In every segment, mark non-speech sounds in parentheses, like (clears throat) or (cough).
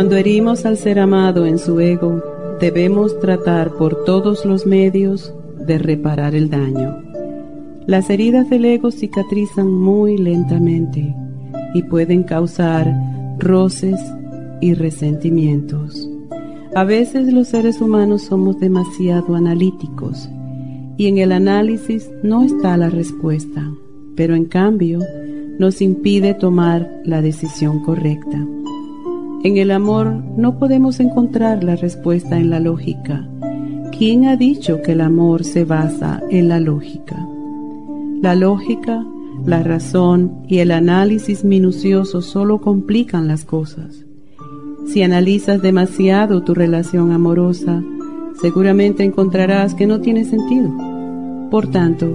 Cuando herimos al ser amado en su ego, debemos tratar por todos los medios de reparar el daño. Las heridas del ego cicatrizan muy lentamente y pueden causar roces y resentimientos. A veces los seres humanos somos demasiado analíticos y en el análisis no está la respuesta, pero en cambio nos impide tomar la decisión correcta. En el amor no podemos encontrar la respuesta en la lógica. ¿Quién ha dicho que el amor se basa en la lógica? La lógica, la razón y el análisis minucioso solo complican las cosas. Si analizas demasiado tu relación amorosa, seguramente encontrarás que no tiene sentido. Por tanto,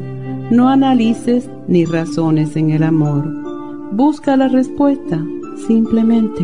no analices ni razones en el amor. Busca la respuesta simplemente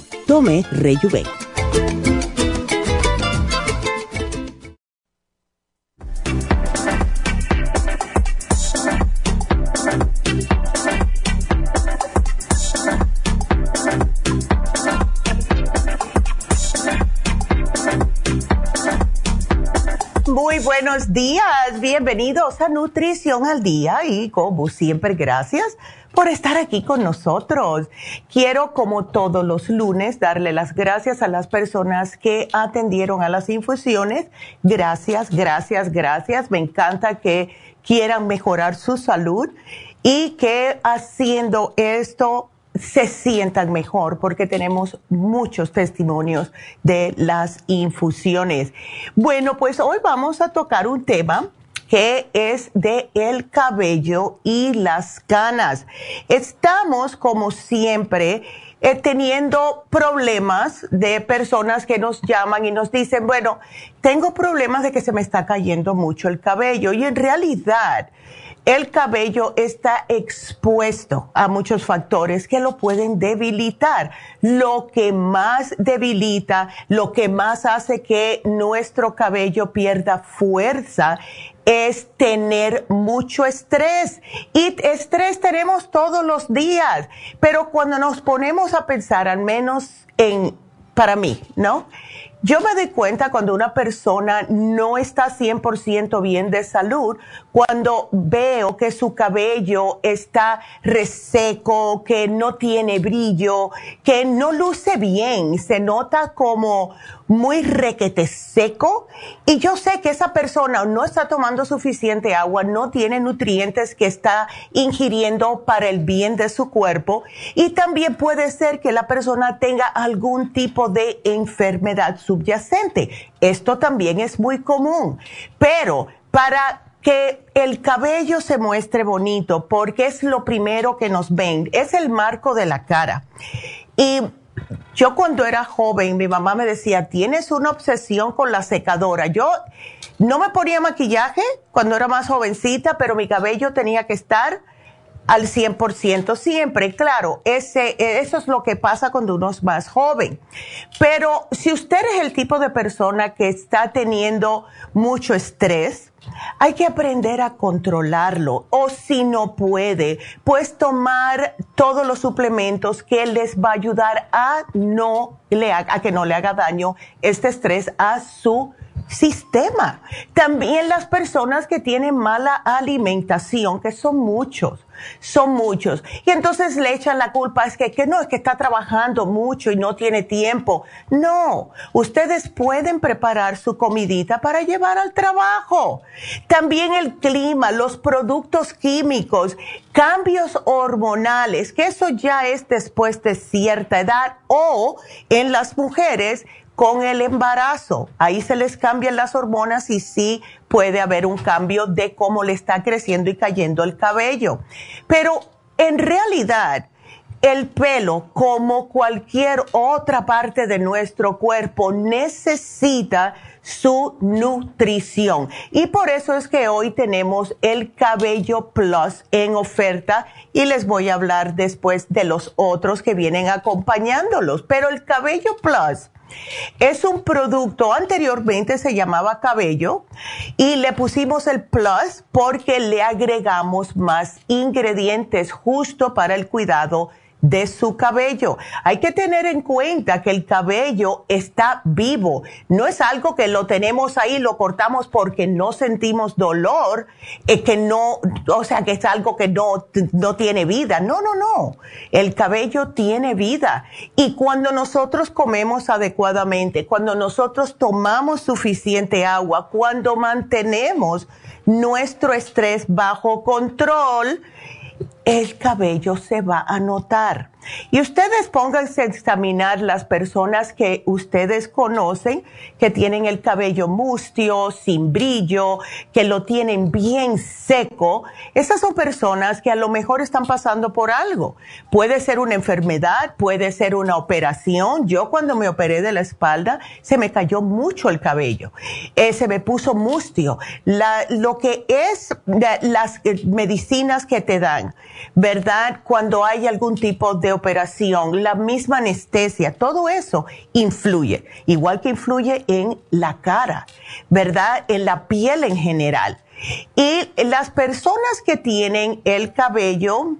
Tome Rejuven. buenos días, bienvenidos a Nutrición al Día y como siempre gracias por estar aquí con nosotros. Quiero como todos los lunes darle las gracias a las personas que atendieron a las infusiones. Gracias, gracias, gracias. Me encanta que quieran mejorar su salud y que haciendo esto se sientan mejor porque tenemos muchos testimonios de las infusiones. Bueno, pues hoy vamos a tocar un tema que es de el cabello y las canas. Estamos como siempre eh, teniendo problemas de personas que nos llaman y nos dicen, bueno, tengo problemas de que se me está cayendo mucho el cabello y en realidad el cabello está expuesto a muchos factores que lo pueden debilitar. Lo que más debilita, lo que más hace que nuestro cabello pierda fuerza es tener mucho estrés. Y estrés tenemos todos los días, pero cuando nos ponemos a pensar, al menos en, para mí, ¿no? Yo me doy cuenta cuando una persona no está 100% bien de salud, cuando veo que su cabello está reseco, que no tiene brillo, que no luce bien, se nota como muy requete seco y yo sé que esa persona no está tomando suficiente agua, no tiene nutrientes que está ingiriendo para el bien de su cuerpo y también puede ser que la persona tenga algún tipo de enfermedad subyacente. Esto también es muy común, pero para que el cabello se muestre bonito, porque es lo primero que nos ven, es el marco de la cara. Y yo cuando era joven, mi mamá me decía, tienes una obsesión con la secadora. Yo no me ponía maquillaje cuando era más jovencita, pero mi cabello tenía que estar al 100% siempre. Claro, ese, eso es lo que pasa cuando uno es más joven. Pero si usted es el tipo de persona que está teniendo mucho estrés, hay que aprender a controlarlo o si no puede, pues tomar todos los suplementos que les va a ayudar a no le a que no le haga daño este estrés a su sistema. También las personas que tienen mala alimentación, que son muchos son muchos. Y entonces le echan la culpa, es que, que no, es que está trabajando mucho y no tiene tiempo. No, ustedes pueden preparar su comidita para llevar al trabajo. También el clima, los productos químicos, cambios hormonales, que eso ya es después de cierta edad o en las mujeres con el embarazo. Ahí se les cambian las hormonas y sí puede haber un cambio de cómo le está creciendo y cayendo el cabello. Pero en realidad, el pelo, como cualquier otra parte de nuestro cuerpo, necesita su nutrición. Y por eso es que hoy tenemos el cabello plus en oferta y les voy a hablar después de los otros que vienen acompañándolos. Pero el cabello plus es un producto, anteriormente se llamaba cabello y le pusimos el plus porque le agregamos más ingredientes justo para el cuidado de su cabello. Hay que tener en cuenta que el cabello está vivo. No es algo que lo tenemos ahí, lo cortamos porque no sentimos dolor, es que no, o sea, que es algo que no, no tiene vida. No, no, no. El cabello tiene vida. Y cuando nosotros comemos adecuadamente, cuando nosotros tomamos suficiente agua, cuando mantenemos nuestro estrés bajo control, el cabello se va a notar. Y ustedes pónganse a examinar las personas que ustedes conocen, que tienen el cabello mustio, sin brillo, que lo tienen bien seco. Esas son personas que a lo mejor están pasando por algo. Puede ser una enfermedad, puede ser una operación. Yo cuando me operé de la espalda, se me cayó mucho el cabello. Eh, se me puso mustio. lo que es las eh, medicinas que te dan ¿verdad? Cuando hay algún tipo de operación, la misma anestesia, todo eso influye, igual que influye en la cara, ¿verdad? En la piel en general. Y las personas que tienen el cabello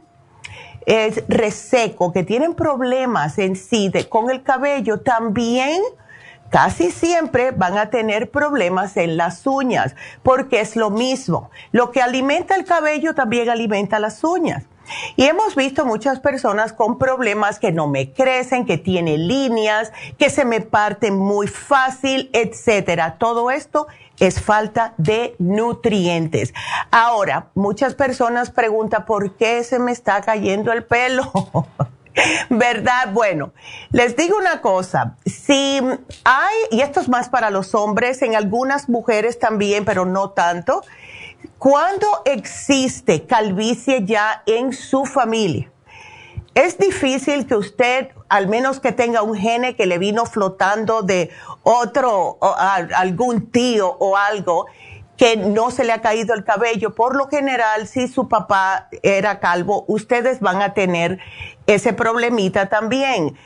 es reseco, que tienen problemas en sí con el cabello, también casi siempre van a tener problemas en las uñas, porque es lo mismo. Lo que alimenta el cabello también alimenta las uñas. Y hemos visto muchas personas con problemas que no me crecen, que tienen líneas, que se me parten muy fácil, etcétera. Todo esto es falta de nutrientes. Ahora, muchas personas preguntan por qué se me está cayendo el pelo. (laughs) ¿Verdad? Bueno, les digo una cosa, si hay, y esto es más para los hombres, en algunas mujeres también, pero no tanto, cuando existe calvicie ya en su familia, es difícil que usted, al menos que tenga un gene que le vino flotando de otro, algún tío o algo, que no se le ha caído el cabello. Por lo general, si su papá era calvo, ustedes van a tener ese problemita también.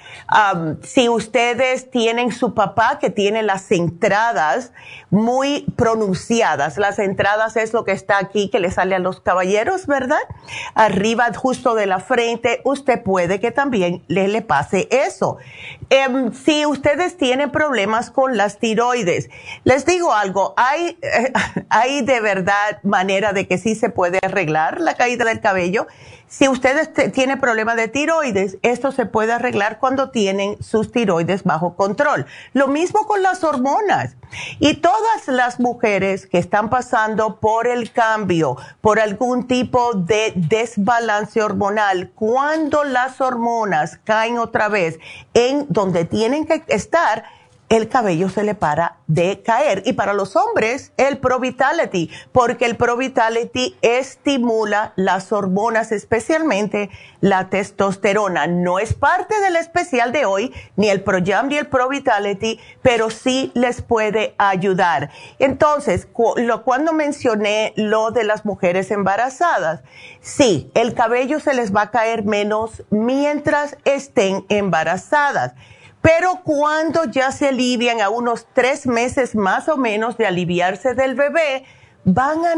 si ustedes tienen su papá que tiene las entradas muy pronunciadas, las entradas es lo que está aquí que le sale a los caballeros, ¿verdad? Arriba justo de la frente, usted puede que también le, le pase eso. Em, si ustedes tienen problemas con las tiroides, les digo algo, hay, (laughs) hay de verdad manera de que sí se puede arreglar la caída del cabello. Si usted tiene problemas de tiroides, esto se puede arreglar cuando tienen sus tiroides bajo control. Lo mismo con las hormonas. Y todas las mujeres que están pasando por el cambio, por algún tipo de desbalance hormonal, cuando las hormonas caen otra vez en donde tienen que estar, el cabello se le para de caer. Y para los hombres, el Pro Vitality, porque el Pro Vitality estimula las hormonas, especialmente la testosterona. No es parte del especial de hoy, ni el Pro Jam ni el Pro Vitality, pero sí les puede ayudar. Entonces, cuando mencioné lo de las mujeres embarazadas, sí, el cabello se les va a caer menos mientras estén embarazadas pero cuando ya se alivian a unos tres meses más o menos de aliviarse del bebé, van a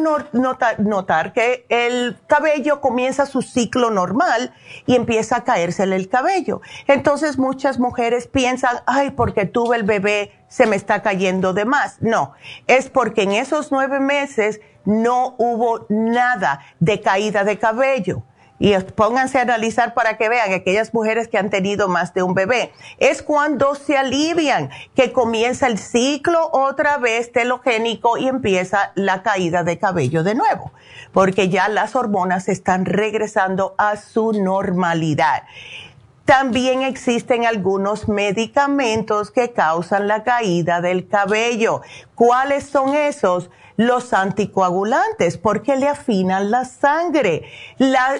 notar, que el cabello comienza su ciclo normal y empieza a caérsele el cabello. Entonces muchas mujeres piensan, ay, porque tuve el bebé, se me está cayendo de más. No, es porque en esos nueve meses no hubo nada de caída de cabello y pónganse a analizar para que vean aquellas mujeres que han tenido más de un bebé. Es cuando se alivian que comienza el ciclo otra vez telogénico y empieza la caída de cabello de nuevo, porque ya las hormonas están regresando a su normalidad. También existen algunos medicamentos que causan la caída del cabello. ¿Cuáles son esos? los anticoagulantes porque le afinan la sangre,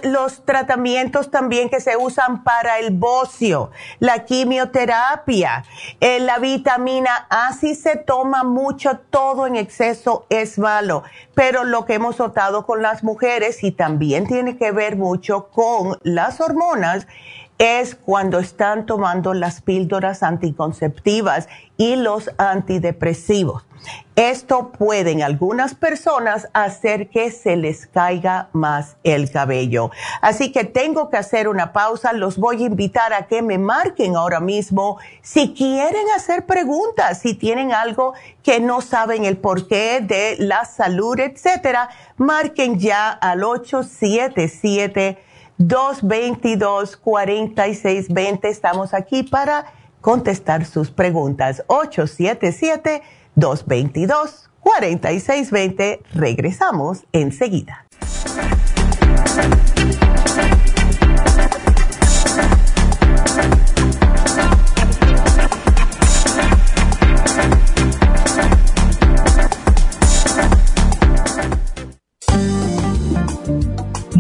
los tratamientos también que se usan para el bocio, la quimioterapia, eh, la vitamina A, si se toma mucho, todo en exceso es malo, pero lo que hemos notado con las mujeres y también tiene que ver mucho con las hormonas, es cuando están tomando las píldoras anticonceptivas y los antidepresivos. Esto puede en algunas personas hacer que se les caiga más el cabello. Así que tengo que hacer una pausa. Los voy a invitar a que me marquen ahora mismo si quieren hacer preguntas, si tienen algo que no saben el porqué de la salud, etcétera. Marquen ya al 877 222 4620. Estamos aquí para contestar sus preguntas. 877 222-4620. Regresamos enseguida.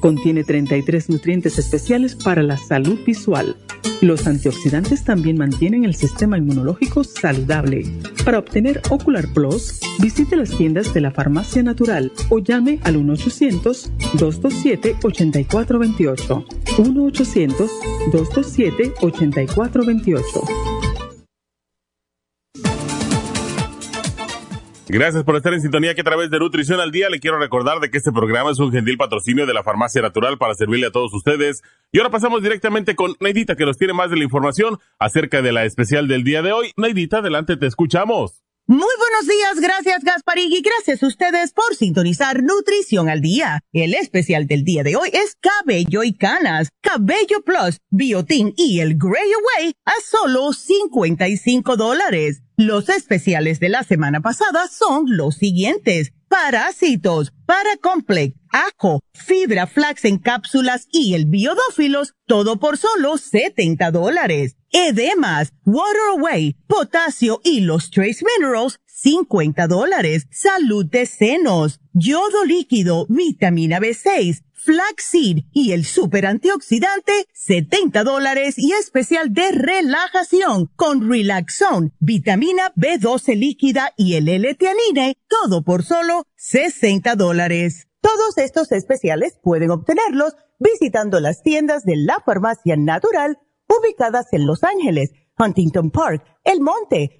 contiene 33 nutrientes especiales para la salud visual. Los antioxidantes también mantienen el sistema inmunológico saludable. Para obtener Ocular Plus, visite las tiendas de la Farmacia Natural o llame al 1-800-227-8428. 1-800-227-8428. Gracias por estar en sintonía que a través de Nutrición al Día le quiero recordar de que este programa es un gentil patrocinio de la Farmacia Natural para servirle a todos ustedes. Y ahora pasamos directamente con Neidita que nos tiene más de la información acerca de la especial del día de hoy. Neidita, adelante, te escuchamos. Muy buenos días, gracias Gasparín y gracias a ustedes por sintonizar Nutrición al Día. El especial del día de hoy es Cabello y Canas, Cabello Plus, Biotin y el Grey Away a solo 55 dólares. Los especiales de la semana pasada son los siguientes. Parásitos, Paracomplex, Ajo, Fibra Flax en cápsulas y el Biodófilos, todo por solo 70 dólares edemas, water away, potasio y los trace minerals, 50 dólares, salud de senos, yodo líquido, vitamina B6, flaxseed y el super antioxidante, 70 dólares. Y especial de relajación con Relaxone, vitamina B12 líquida y el L-Teanine, todo por solo 60 dólares. Todos estos especiales pueden obtenerlos visitando las tiendas de la farmacia natural ubicadas en Los Ángeles, Huntington Park, El Monte,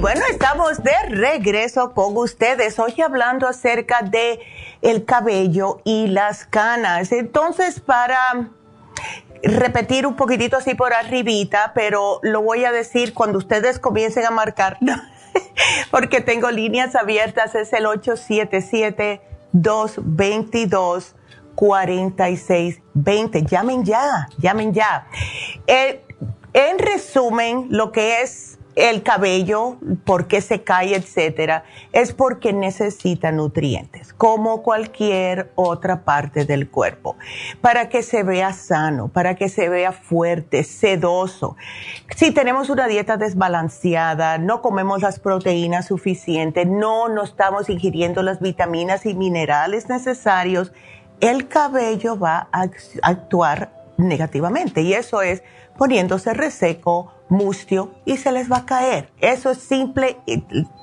Bueno, estamos de regreso con ustedes hoy hablando acerca de el cabello y las canas. Entonces, para repetir un poquitito así por arribita, pero lo voy a decir cuando ustedes comiencen a marcar, (laughs) porque tengo líneas abiertas, es el 877-222-4620. Llamen ya, llamen ya. Eh, en resumen, lo que es el cabello, por qué se cae, etcétera, es porque necesita nutrientes, como cualquier otra parte del cuerpo, para que se vea sano, para que se vea fuerte, sedoso. Si tenemos una dieta desbalanceada, no comemos las proteínas suficientes, no nos estamos ingiriendo las vitaminas y minerales necesarios, el cabello va a actuar negativamente y eso es poniéndose reseco, mustio y se les va a caer. Eso es simple,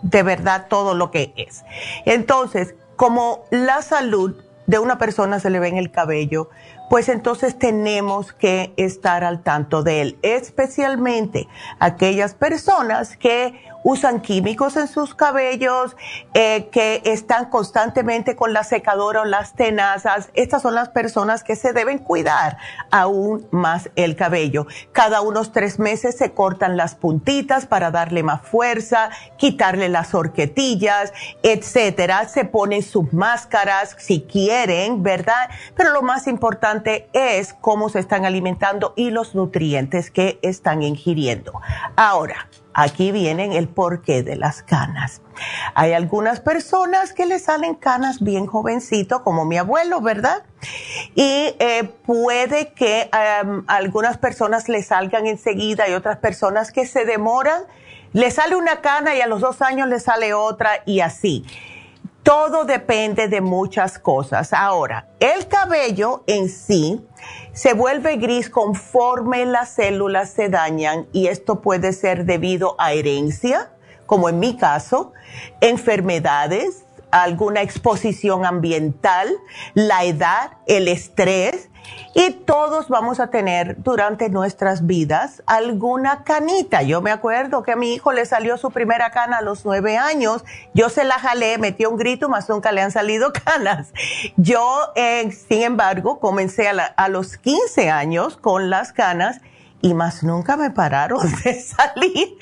de verdad todo lo que es. Entonces, como la salud de una persona se le ve en el cabello, pues entonces tenemos que estar al tanto de él, especialmente aquellas personas que usan químicos en sus cabellos, eh, que están constantemente con la secadora o las tenazas. Estas son las personas que se deben cuidar aún más el cabello. Cada unos tres meses se cortan las puntitas para darle más fuerza, quitarle las horquetillas, etcétera. Se ponen sus máscaras si quieren, ¿verdad? Pero lo más importante es cómo se están alimentando y los nutrientes que están ingiriendo. Ahora, Aquí vienen el porqué de las canas. Hay algunas personas que le salen canas bien jovencito, como mi abuelo, ¿verdad? Y eh, puede que em, algunas personas le salgan enseguida y otras personas que se demoran. Le sale una cana y a los dos años le sale otra y así. Todo depende de muchas cosas. Ahora, el cabello en sí se vuelve gris conforme las células se dañan y esto puede ser debido a herencia, como en mi caso, enfermedades, alguna exposición ambiental, la edad, el estrés y todos vamos a tener durante nuestras vidas alguna canita. Yo me acuerdo que a mi hijo le salió su primera cana a los nueve años. Yo se la jalé, metí un grito, más nunca le han salido (laughs) canas. Yo, eh, sin embargo, comencé a, los 15 años con las canas y más nunca me pararon (laughs) de salir.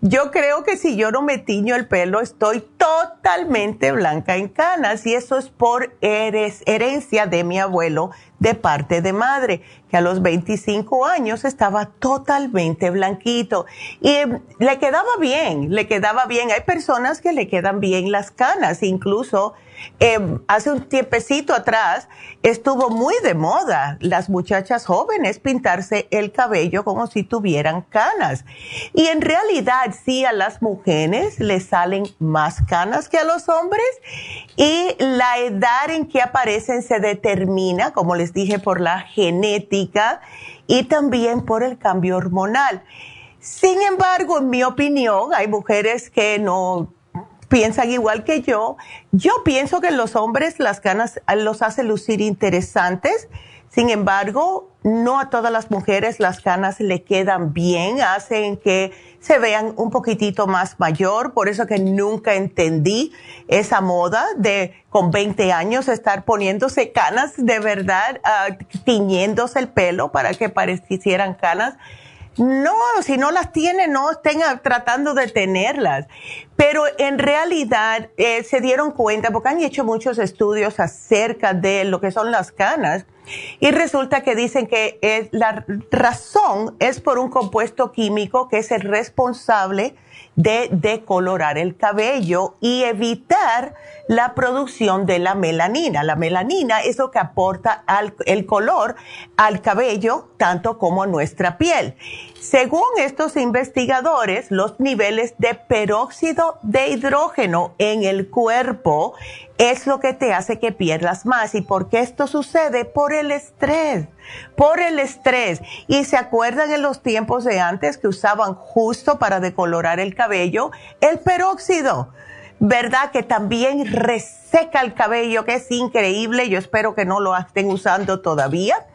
Yo creo que si yo no me tiño el pelo, estoy totalmente blanca en canas y eso es por herencia de mi abuelo de parte de madre, que a los 25 años estaba totalmente blanquito y le quedaba bien, le quedaba bien. Hay personas que le quedan bien las canas, incluso em, hace un tiempecito atrás estuvo muy de moda las muchachas jóvenes pintarse el cabello como si tuvieran canas. Y en realidad sí a las mujeres les salen más canas que a los hombres y la edad en que aparecen se determina, como les dije, por la genética y también por el cambio hormonal. Sin embargo, en mi opinión, hay mujeres que no piensan igual que yo. Yo pienso que los hombres las ganas los hace lucir interesantes. Sin embargo, no a todas las mujeres las canas le quedan bien, hacen que se vean un poquitito más mayor, por eso que nunca entendí esa moda de con 20 años estar poniéndose canas de verdad, uh, tiñéndose el pelo para que parecieran canas. No, si no las tienen, no estén tratando de tenerlas. Pero en realidad eh, se dieron cuenta, porque han hecho muchos estudios acerca de lo que son las canas, y resulta que dicen que la razón es por un compuesto químico que es el responsable de decolorar el cabello y evitar la producción de la melanina. La melanina es lo que aporta el color al cabello, tanto como a nuestra piel. Según estos investigadores, los niveles de peróxido de hidrógeno en el cuerpo es lo que te hace que pierdas más. ¿Y por qué esto sucede? Por el estrés, por el estrés. Y se acuerdan en los tiempos de antes que usaban justo para decolorar el cabello el peróxido. ¿Verdad? Que también reseca el cabello, que es increíble. Yo espero que no lo estén usando todavía.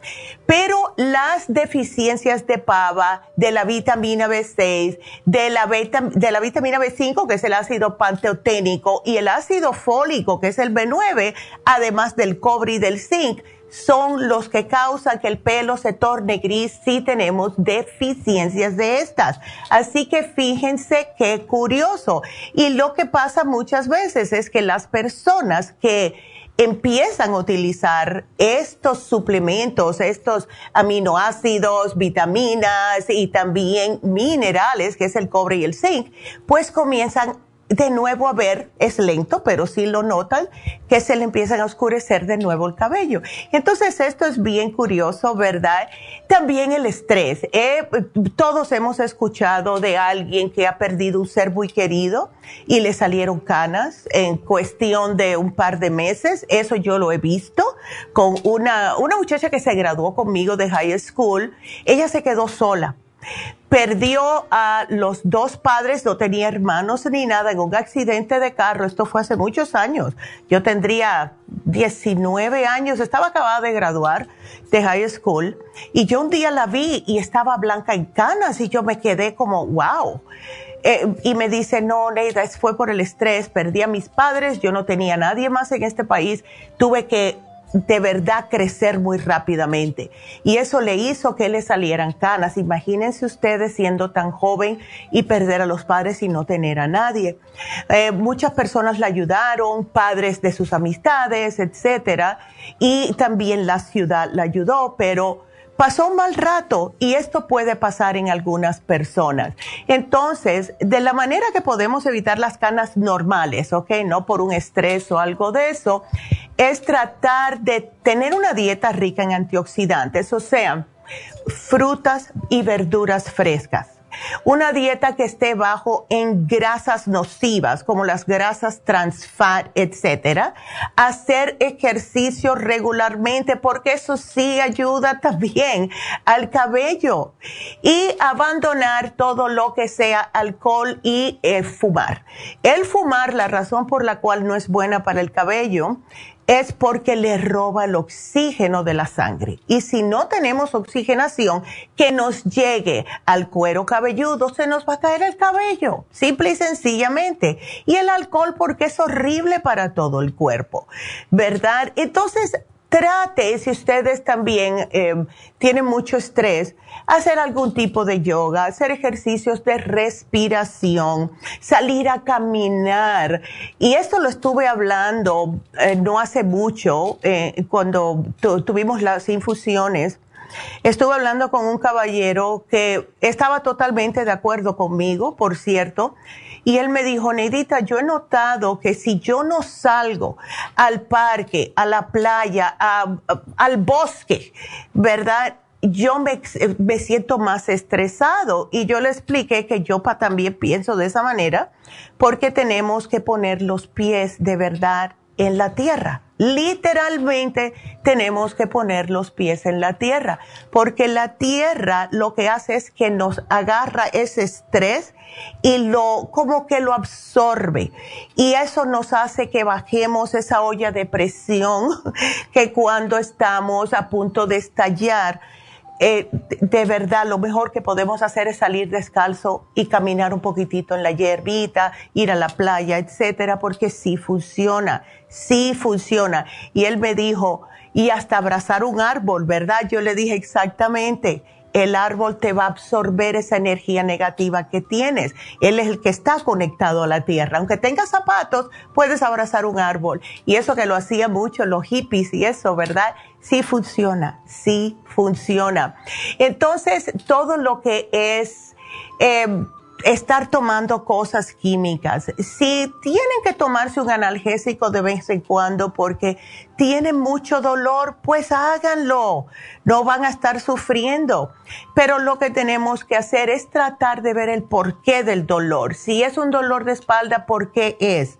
Pero las deficiencias de pava, de la vitamina B6, de la, de la vitamina B5, que es el ácido panteoténico, y el ácido fólico, que es el B9, además del cobre y del zinc, son los que causan que el pelo se torne gris si tenemos deficiencias de estas. Así que fíjense qué curioso. Y lo que pasa muchas veces es que las personas que empiezan a utilizar estos suplementos, estos aminoácidos, vitaminas y también minerales, que es el cobre y el zinc, pues comienzan de nuevo a ver, es lento, pero sí lo notan, que se le empiezan a oscurecer de nuevo el cabello. Entonces esto es bien curioso, ¿verdad? También el estrés. Eh, todos hemos escuchado de alguien que ha perdido un ser muy querido y le salieron canas en cuestión de un par de meses. Eso yo lo he visto con una, una muchacha que se graduó conmigo de high school. Ella se quedó sola perdió a los dos padres, no tenía hermanos ni nada, en un accidente de carro. Esto fue hace muchos años. Yo tendría 19 años, estaba acabada de graduar de high school y yo un día la vi y estaba blanca en canas y yo me quedé como, wow. Eh, y me dice, no, Neida, fue por el estrés, perdí a mis padres, yo no tenía nadie más en este país, tuve que de verdad crecer muy rápidamente. Y eso le hizo que le salieran canas. Imagínense ustedes siendo tan joven y perder a los padres y no tener a nadie. Eh, muchas personas la ayudaron, padres de sus amistades, etcétera. Y también la ciudad la ayudó, pero pasó un mal rato y esto puede pasar en algunas personas. Entonces, de la manera que podemos evitar las canas normales, ¿ok? No por un estrés o algo de eso, es tratar de tener una dieta rica en antioxidantes, o sea, frutas y verduras frescas una dieta que esté bajo en grasas nocivas, como las grasas trans fat, etcétera. Hacer ejercicio regularmente, porque eso sí ayuda también al cabello. Y abandonar todo lo que sea alcohol y eh, fumar. El fumar, la razón por la cual no es buena para el cabello, es porque le roba el oxígeno de la sangre. Y si no tenemos oxigenación que nos llegue al cuero cabelludo, se nos va a caer el cabello, simple y sencillamente. Y el alcohol porque es horrible para todo el cuerpo, ¿verdad? Entonces, trate, si ustedes también eh, tienen mucho estrés, hacer algún tipo de yoga, hacer ejercicios de respiración, salir a caminar. Y esto lo estuve hablando eh, no hace mucho, eh, cuando tuvimos las infusiones. Estuve hablando con un caballero que estaba totalmente de acuerdo conmigo, por cierto, Y él me dijo, Neidita, yo he notado que si yo no salgo al parque, a la playa, al bosque, ¿verdad? yo me, me, siento más estresado y yo le expliqué que yo también pienso de esa manera porque tenemos que poner los pies de verdad en la tierra. Literalmente tenemos que poner los pies en la tierra, porque la tierra lo que hace es que nos agarra ese estrés y lo como que lo absorbe y eso nos hace que bajemos esa olla de presión (laughs) que cuando estamos a punto de estallar eh, de verdad lo mejor que podemos hacer es salir descalzo y caminar un poquitito en la hierbita, ir a la playa, etcétera, porque sí funciona, sí funciona. Y él me dijo, y hasta abrazar un árbol, ¿verdad? Yo le dije exactamente el árbol te va a absorber esa energía negativa que tienes. Él es el que está conectado a la tierra. Aunque tengas zapatos, puedes abrazar un árbol. Y eso que lo hacía mucho los hippies y eso, ¿verdad? Sí funciona, sí funciona. Entonces, todo lo que es... Eh, estar tomando cosas químicas. Si tienen que tomarse un analgésico de vez en cuando porque tienen mucho dolor, pues háganlo. No van a estar sufriendo. Pero lo que tenemos que hacer es tratar de ver el porqué del dolor. Si es un dolor de espalda, ¿por qué es?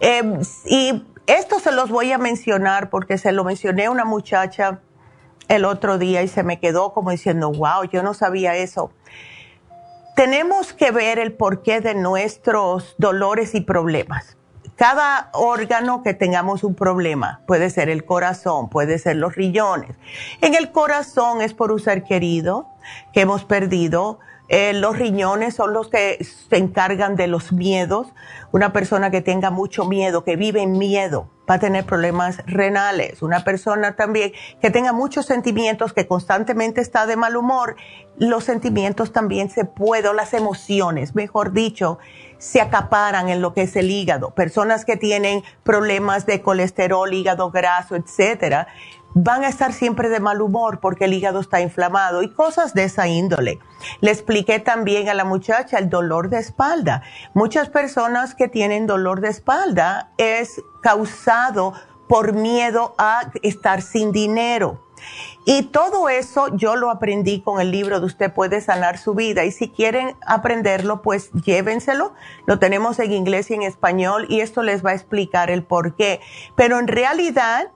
Em, y esto se los voy a mencionar porque se lo mencioné a una muchacha el otro día y se me quedó como diciendo, wow, yo no sabía eso tenemos que ver el porqué de nuestros dolores y problemas. Cada órgano que tengamos un problema, puede ser el corazón, puede ser los riñones. En el corazón es por un ser querido que hemos perdido. Eh, los riñones son los que se encargan de los miedos. Una persona que tenga mucho miedo, que vive en miedo, va a tener problemas renales. Una persona también que tenga muchos sentimientos, que constantemente está de mal humor, los sentimientos también se pueden, las emociones, mejor dicho, se acaparan en lo que es el hígado. Personas que tienen problemas de colesterol, hígado graso, etcétera, van a estar siempre de mal humor porque el hígado está inflamado y cosas de esa índole. Le expliqué también a la muchacha el dolor de espalda. Muchas personas que tienen dolor de espalda es causado por miedo a estar sin dinero. Y todo eso yo lo aprendí con el libro de Usted puede sanar su vida. Y si quieren aprenderlo, pues llévenselo. Lo tenemos en inglés y en español y esto les va a explicar el por qué. Pero en realidad,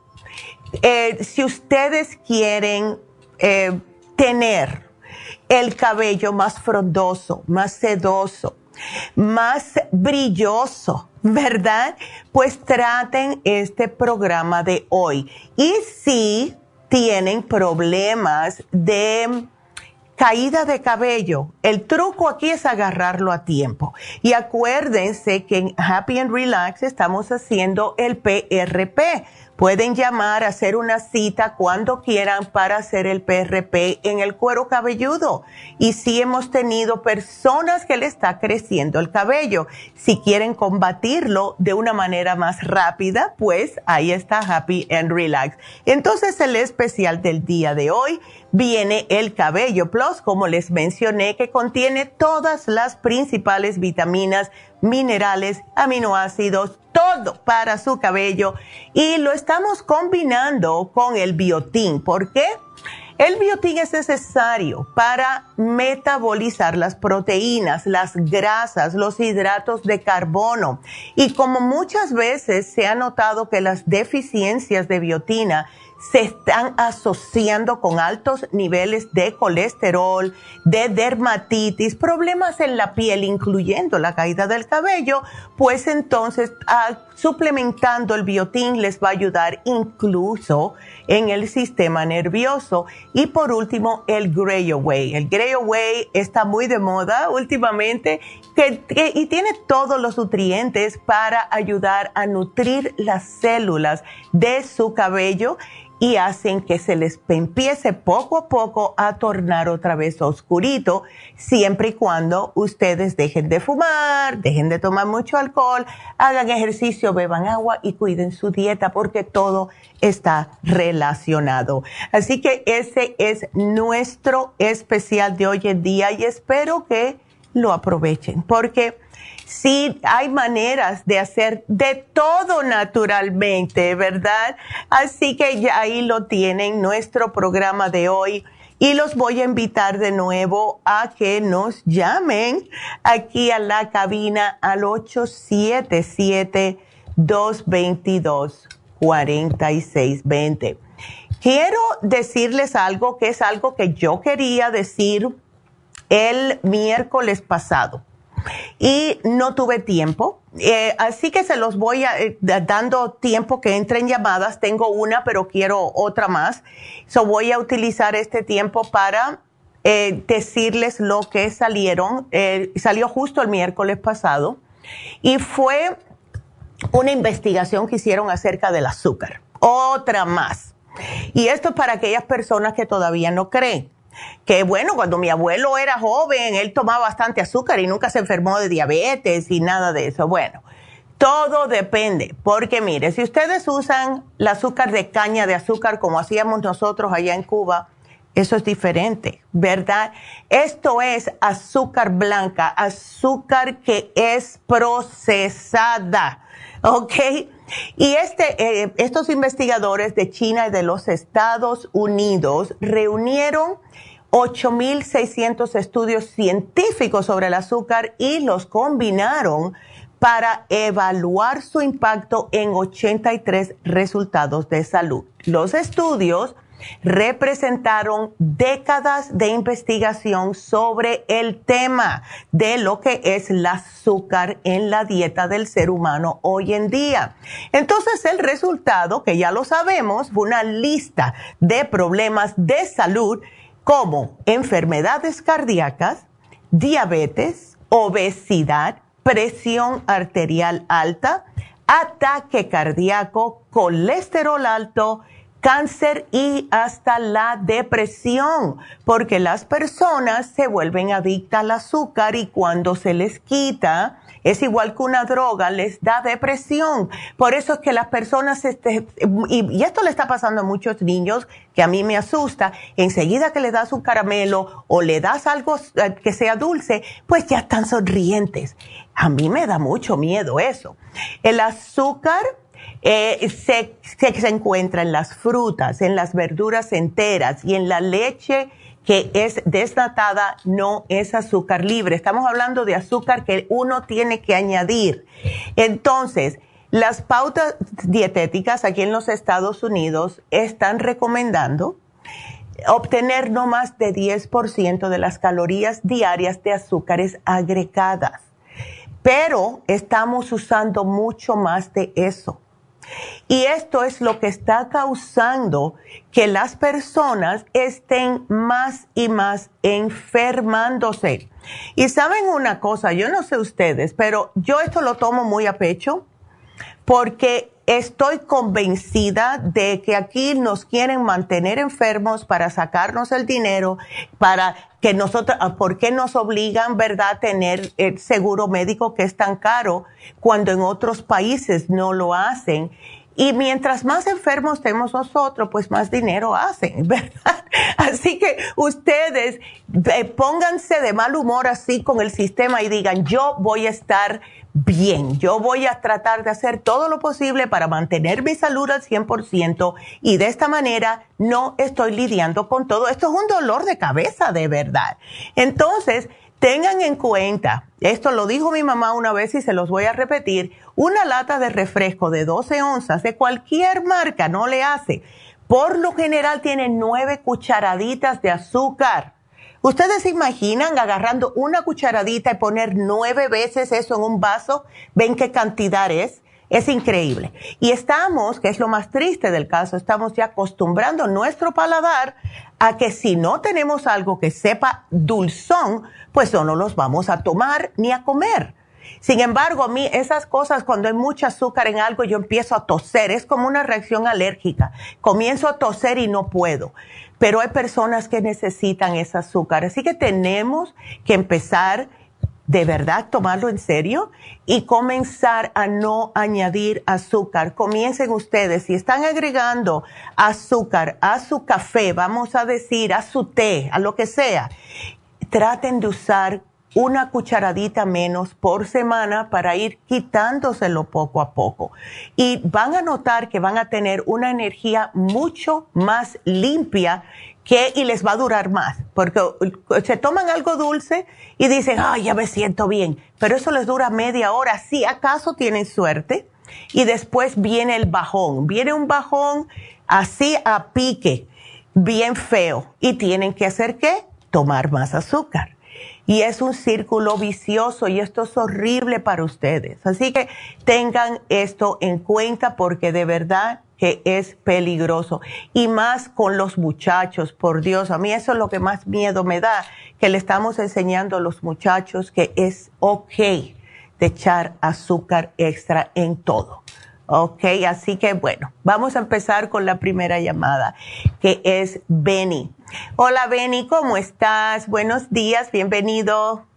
eh, si ustedes quieren eh, tener el cabello más frondoso, más sedoso, más brilloso, ¿verdad? Pues traten este programa de hoy. Y si tienen problemas de caída de cabello, el truco aquí es agarrarlo a tiempo. Y acuérdense que en Happy and Relax estamos haciendo el PRP Pueden llamar, hacer una cita cuando quieran para hacer el PRP en el cuero cabelludo. Y si hemos tenido personas que le está creciendo el cabello. Si quieren combatirlo de una manera más rápida, pues ahí está Happy and Relax. Entonces el especial del día de hoy viene el Cabello Plus, como les mencioné, que contiene todas las principales vitaminas, minerales, aminoácidos, todo para su cabello y lo estamos combinando con el biotín. ¿Por qué? El biotín es necesario para metabolizar las proteínas, las grasas, los hidratos de carbono. Y como muchas veces se ha notado que las deficiencias de biotina se están asociando con altos niveles de colesterol, de dermatitis, problemas en la piel, incluyendo la caída del cabello, pues entonces suplementando el biotín les va a ayudar incluso en el sistema nervioso. Y por último, el Grey Away. El Grey Away está muy de moda últimamente y tiene todos los nutrientes para ayudar a nutrir las células de su cabello y hacen que se les empiece poco a poco a tornar otra vez oscurito, siempre y cuando ustedes dejen de fumar, dejen de tomar mucho alcohol, hagan ejercicio, beban agua y cuiden su dieta porque todo está relacionado. Así que ese es nuestro especial de hoy en día y espero que lo aprovechen porque Sí, hay maneras de hacer de todo naturalmente, ¿verdad? Así que ya ahí lo tienen, nuestro programa de hoy. Y los voy a invitar de nuevo a que nos llamen aquí a la cabina al 877-222-4620. Quiero decirles algo que es algo que yo quería decir el miércoles pasado y no tuve tiempo. Eh, así que se los voy a, eh, dando tiempo que entren llamadas. Tengo una, pero quiero otra más. So voy a utilizar este tiempo para eh, decirles lo que salieron. salió justo el miércoles pasado y fue una investigación que hicieron acerca del azúcar. Otra más. Y esto es para aquellas personas que todavía no creen que bueno, cuando mi abuelo era joven, él tomaba bastante azúcar y nunca se enfermó de diabetes y nada de eso. Bueno, todo depende, porque mire, si ustedes usan el azúcar de caña de azúcar como hacíamos nosotros allá en Cuba, eso es diferente, ¿verdad? Esto es azúcar blanca, azúcar que es procesada, ¿ok? Y este, eh, estos investigadores de China y de los Estados Unidos reunieron 8.600 estudios científicos sobre el azúcar y los combinaron para evaluar su impacto en 83 resultados de salud. Los estudios representaron décadas de investigación sobre el tema de lo que es el azúcar en la dieta del ser humano hoy en día. Entonces el resultado, que ya lo sabemos, fue una lista de problemas de salud como enfermedades cardíacas, diabetes, obesidad, presión arterial alta, ataque cardíaco, colesterol alto, cáncer y hasta la depresión, porque las personas se vuelven adictas al azúcar y cuando se les quita, es igual que una droga, les da depresión. Por eso es que las personas, este, y, esto le está pasando a muchos niños, que a mí me asusta, enseguida que le das un caramelo o le das algo eh, que sea dulce, pues ya están sonrientes. A mí me da mucho miedo eso. El azúcar eh, se, se, encuentra en las frutas, en las verduras enteras y en la leche que es desnatada, no es azúcar libre. Estamos hablando de azúcar que uno tiene que añadir. Entonces, las pautas dietéticas aquí en los Estados Unidos están recomendando obtener no más de 10% de las calorías diarias de azúcares agregadas. Pero estamos usando mucho más de eso. Y esto es lo que está causando que las personas estén más y más enfermándose. Y saben una cosa, yo no sé ustedes, pero yo esto lo tomo muy a pecho porque estoy convencida de que aquí nos quieren mantener enfermos para sacarnos el dinero, para que nosotros, ah, ¿por qué nos obligan, verdad, a tener el seguro médico que es tan caro cuando en otros países no lo hacen? Y mientras más enfermos tenemos nosotros, pues más dinero hacen, (laughs) ¿verdad? Así que ustedes pónganse de mal humor así con el sistema y digan, yo voy a estar bien, yo voy a tratar de hacer todo lo posible para mantener mi salud al 100% y de esta manera no estoy lidiando con todo. Esto es un dolor de cabeza de verdad. Entonces, Tengan en cuenta, esto lo dijo mi mamá una vez y se los voy a repetir, una lata de refresco de 12 onzas de cualquier marca no le hace. Por lo general tiene nueve cucharaditas de azúcar. ¿Ustedes se imaginan agarrando una cucharadita y poner nueve veces eso en un vaso? ¿Ven qué cantidad es? Es increíble. Y estamos, que es lo más triste del caso, estamos ya acostumbrando nuestro paladar a que si no tenemos algo que sepa dulzón, pues no los vamos a tomar ni a comer. Sin embargo, a mí esas cosas, cuando hay mucho azúcar en algo, yo empiezo a toser, es como una reacción alérgica. Comienzo a toser y no puedo. Pero hay personas que necesitan ese azúcar, así que tenemos que empezar de verdad tomarlo en serio y comenzar a no añadir azúcar. Comiencen ustedes, si están agregando azúcar a su café, vamos a decir, a su té, a lo que sea, traten de usar una cucharadita menos por semana para ir quitándoselo poco a poco. Y van a notar que van a tener una energía mucho más limpia que, y les va a durar más, porque se toman algo dulce y dicen, ay, ya me siento bien, pero eso les dura media hora, si acaso tienen suerte, y después viene el bajón, viene un bajón así a pique, bien feo, y tienen que hacer qué? Tomar más azúcar. Y es un círculo vicioso y esto es horrible para ustedes. Así que tengan esto en cuenta porque de verdad que es peligroso. Y más con los muchachos, por Dios, a mí eso es lo que más miedo me da, que le estamos enseñando a los muchachos que es ok de echar azúcar extra en todo. Ok, así que bueno, vamos a empezar con la primera llamada, que es Benny. Hola Benny, ¿cómo estás? Buenos días, bienvenido.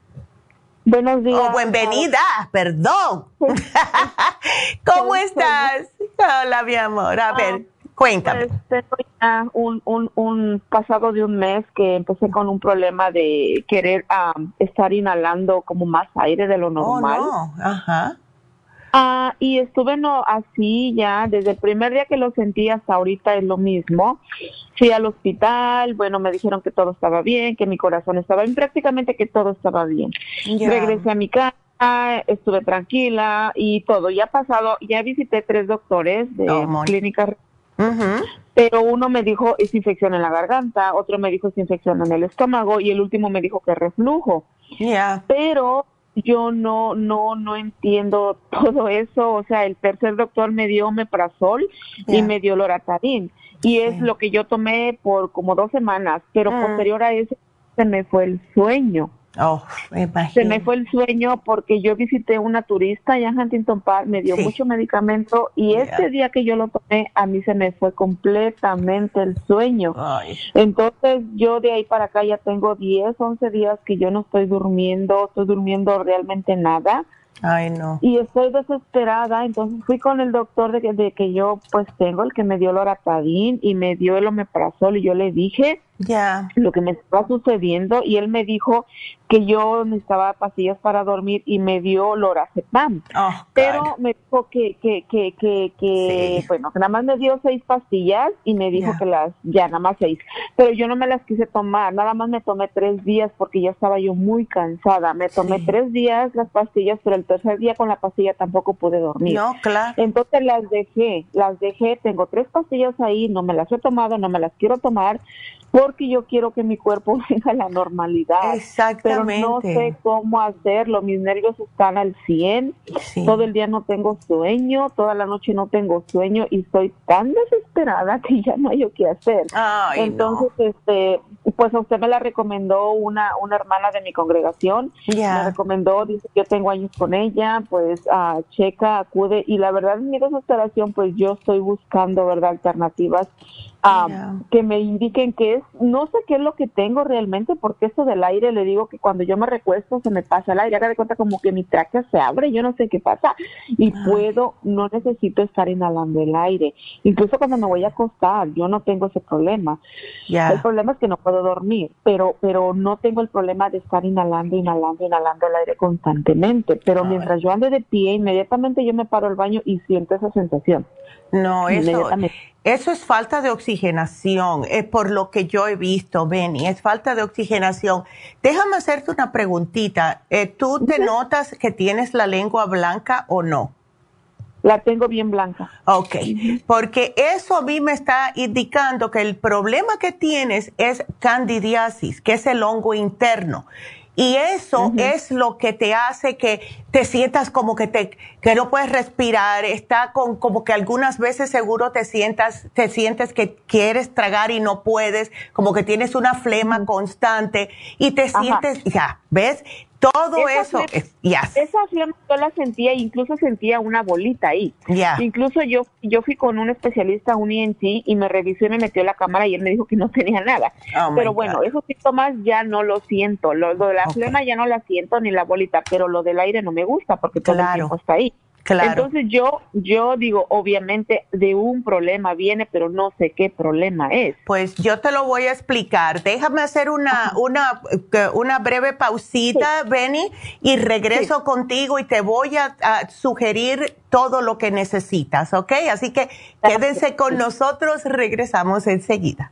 Buenos días. Oh, bienvenida, perdón. (laughs) ¿Cómo estás? Hola, mi amor. A ver, ah, cuéntame. Pues, tengo ya un, un, un, pasado de un mes que empecé con un problema de querer ah, estar inhalando como más aire de lo oh, normal. Oh, no. Ajá. Ah, y estuve no, así ya, desde el primer día que lo sentí hasta ahorita es lo mismo. Fui al hospital, bueno, me dijeron que todo estaba bien, que mi corazón estaba bien, prácticamente que todo estaba bien. Regresé a mi casa, estuve tranquila y todo. Ya ha pasado, ya visité tres doctores de oh, clínicas. Pero uno me dijo es infección en la garganta, otro me dijo es infección en el estómago y el último me dijo que es reflujo. Pero yo no, no, no entiendo (laughs) todo eso. O sea, el tercer doctor me dio meprazol y me dio loratadín. Y es lo que yo tomé por como dos semanas, pero mm. posterior a eso se me fue el sueño. Oh, Se me fue el sueño porque yo visité una turista allá en Huntington Park, me dio mucho medicamento y ese día que yo lo tomé, a mí se me fue completamente el sueño. Entonces yo de ahí para acá ya tengo 10, 11 días que yo no estoy durmiendo, estoy durmiendo realmente nada. Ay, no. Y estoy desesperada, entonces fui con el doctor de que, de que yo pues tengo, el que me dio el oratadín y me dio el omeprazol y yo le dije ya. lo que me estaba sucediendo y él me dijo que yo necesitaba pastillas para dormir y me dio lorazepam. Oh, pero me dijo que, que, que, que, que bueno, que nada más me dio seis pastillas y me dijo que las, ya nada más seis. Pero yo no me las quise tomar, nada más me tomé tres días porque ya estaba yo muy cansada. Me tomé tres días las pastillas, pero el tercer día con la pastilla tampoco pude dormir. No, claro. Entonces las dejé, las dejé, tengo tres pastillas ahí, no me las he tomado, no me las quiero tomar porque yo quiero que mi cuerpo (laughs) venga a la normalidad. Exactamente. Pero no sé cómo hacerlo. Mis nervios están al 100. Todo el día no tengo sueño, toda la noche no tengo sueño y estoy tan desesperada que ya no hay qué hacer. Entonces, este, pues a usted me la recomendó una, una hermana de mi congregación. Me recomendó, dice, yo tengo años con ella, pues uh, checa, acude. Y la verdad, en mi desesperación, pues yo estoy buscando, ¿verdad?, alternativas que me indiquen qué es, no sé qué es lo que tengo realmente, porque eso del aire, le digo que cuando yo me recuesto se me pasa el aire, haga de cuenta como que mi tráquea se abre, yo no sé qué pasa, y puedo, no necesito estar inhalando el aire, incluso cuando me voy a acostar, yo no tengo ese problema, el problema es que no puedo dormir, pero, pero no tengo el problema de estar inhalando, inhalando, inhalando el aire constantemente, pero mientras yo ando de pie, inmediatamente yo me paro al baño y siento esa sensación. No, eso, eso es falta de oxigenación, es por lo que yo he visto, Benny, es falta de oxigenación. Déjame hacerte una preguntita. Eh, ¿Tú te notas que tienes la lengua blanca o no? La tengo bien blanca. Ok, porque eso a mí me está indicando que el problema que tienes es candidiasis, que es el hongo interno. Y eso es lo que te hace que te sientas como que te que no puedes respirar, está con como que algunas veces seguro te sientas te sientes que quieres tragar y no puedes, como que tienes una flema constante y te sientes ya, ¿ves? Todo eso, Esa flema yo la sentía, incluso sentía una bolita ahí. Incluso yo yo fui con un especialista, un ENT, y me revisó y me metió la cámara y él me dijo que no (laughs) tenía nada. Oh, pero bueno, esos síntomas ya no lo siento. Lo, de la flema ya no la siento ni la bolita, pero lo del aire no me gusta porque todo el tiempo está ahí. Entonces yo, yo digo, obviamente de un problema viene, pero no sé qué problema es. Pues yo te lo voy a explicar. Déjame hacer una, una, una breve pausita, Benny, y regreso contigo y te voy a, sugerir todo lo que necesitas, ¿ok? Así que quédense con nosotros, regresamos enseguida.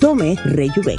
Tome Rejuven.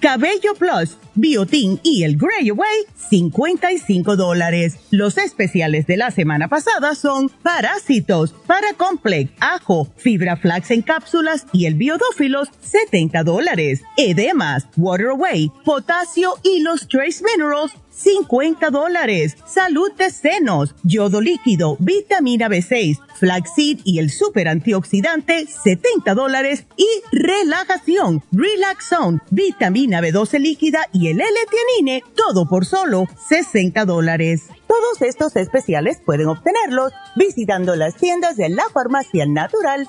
cabello plus, biotin y el Grey Away, 55 dólares. Los especiales de la semana pasada son parásitos, paracomplex, ajo, fibra flax en cápsulas y el biodófilos, 70 dólares. Edemas, water away, potasio y los trace minerals, 50 dólares. Salud de senos, yodo líquido, vitamina B6, flaxseed y el super antioxidante, 70 dólares. Y relajación, relaxón, vitamina B12 líquida y el L-Tianine, todo por solo 60 dólares. Todos estos especiales pueden obtenerlos visitando las tiendas de la farmacia natural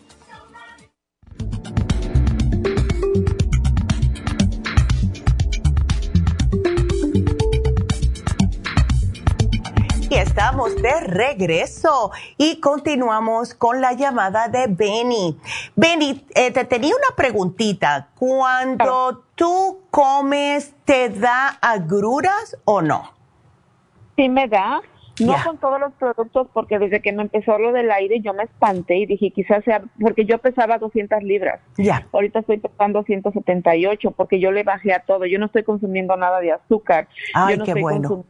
Y estamos de regreso y continuamos con la llamada de Benny. Benny, eh, te tenía una preguntita. Cuando tú comes, ¿te da agruras o no? Sí me da. No con todos los productos, porque desde que me empezó lo del aire yo me espanté y dije quizás sea, porque yo pesaba 200 libras. Ya. Ahorita estoy pesando 178 porque yo le bajé a todo. Yo no estoy consumiendo nada de azúcar. Ay, yo no qué estoy bueno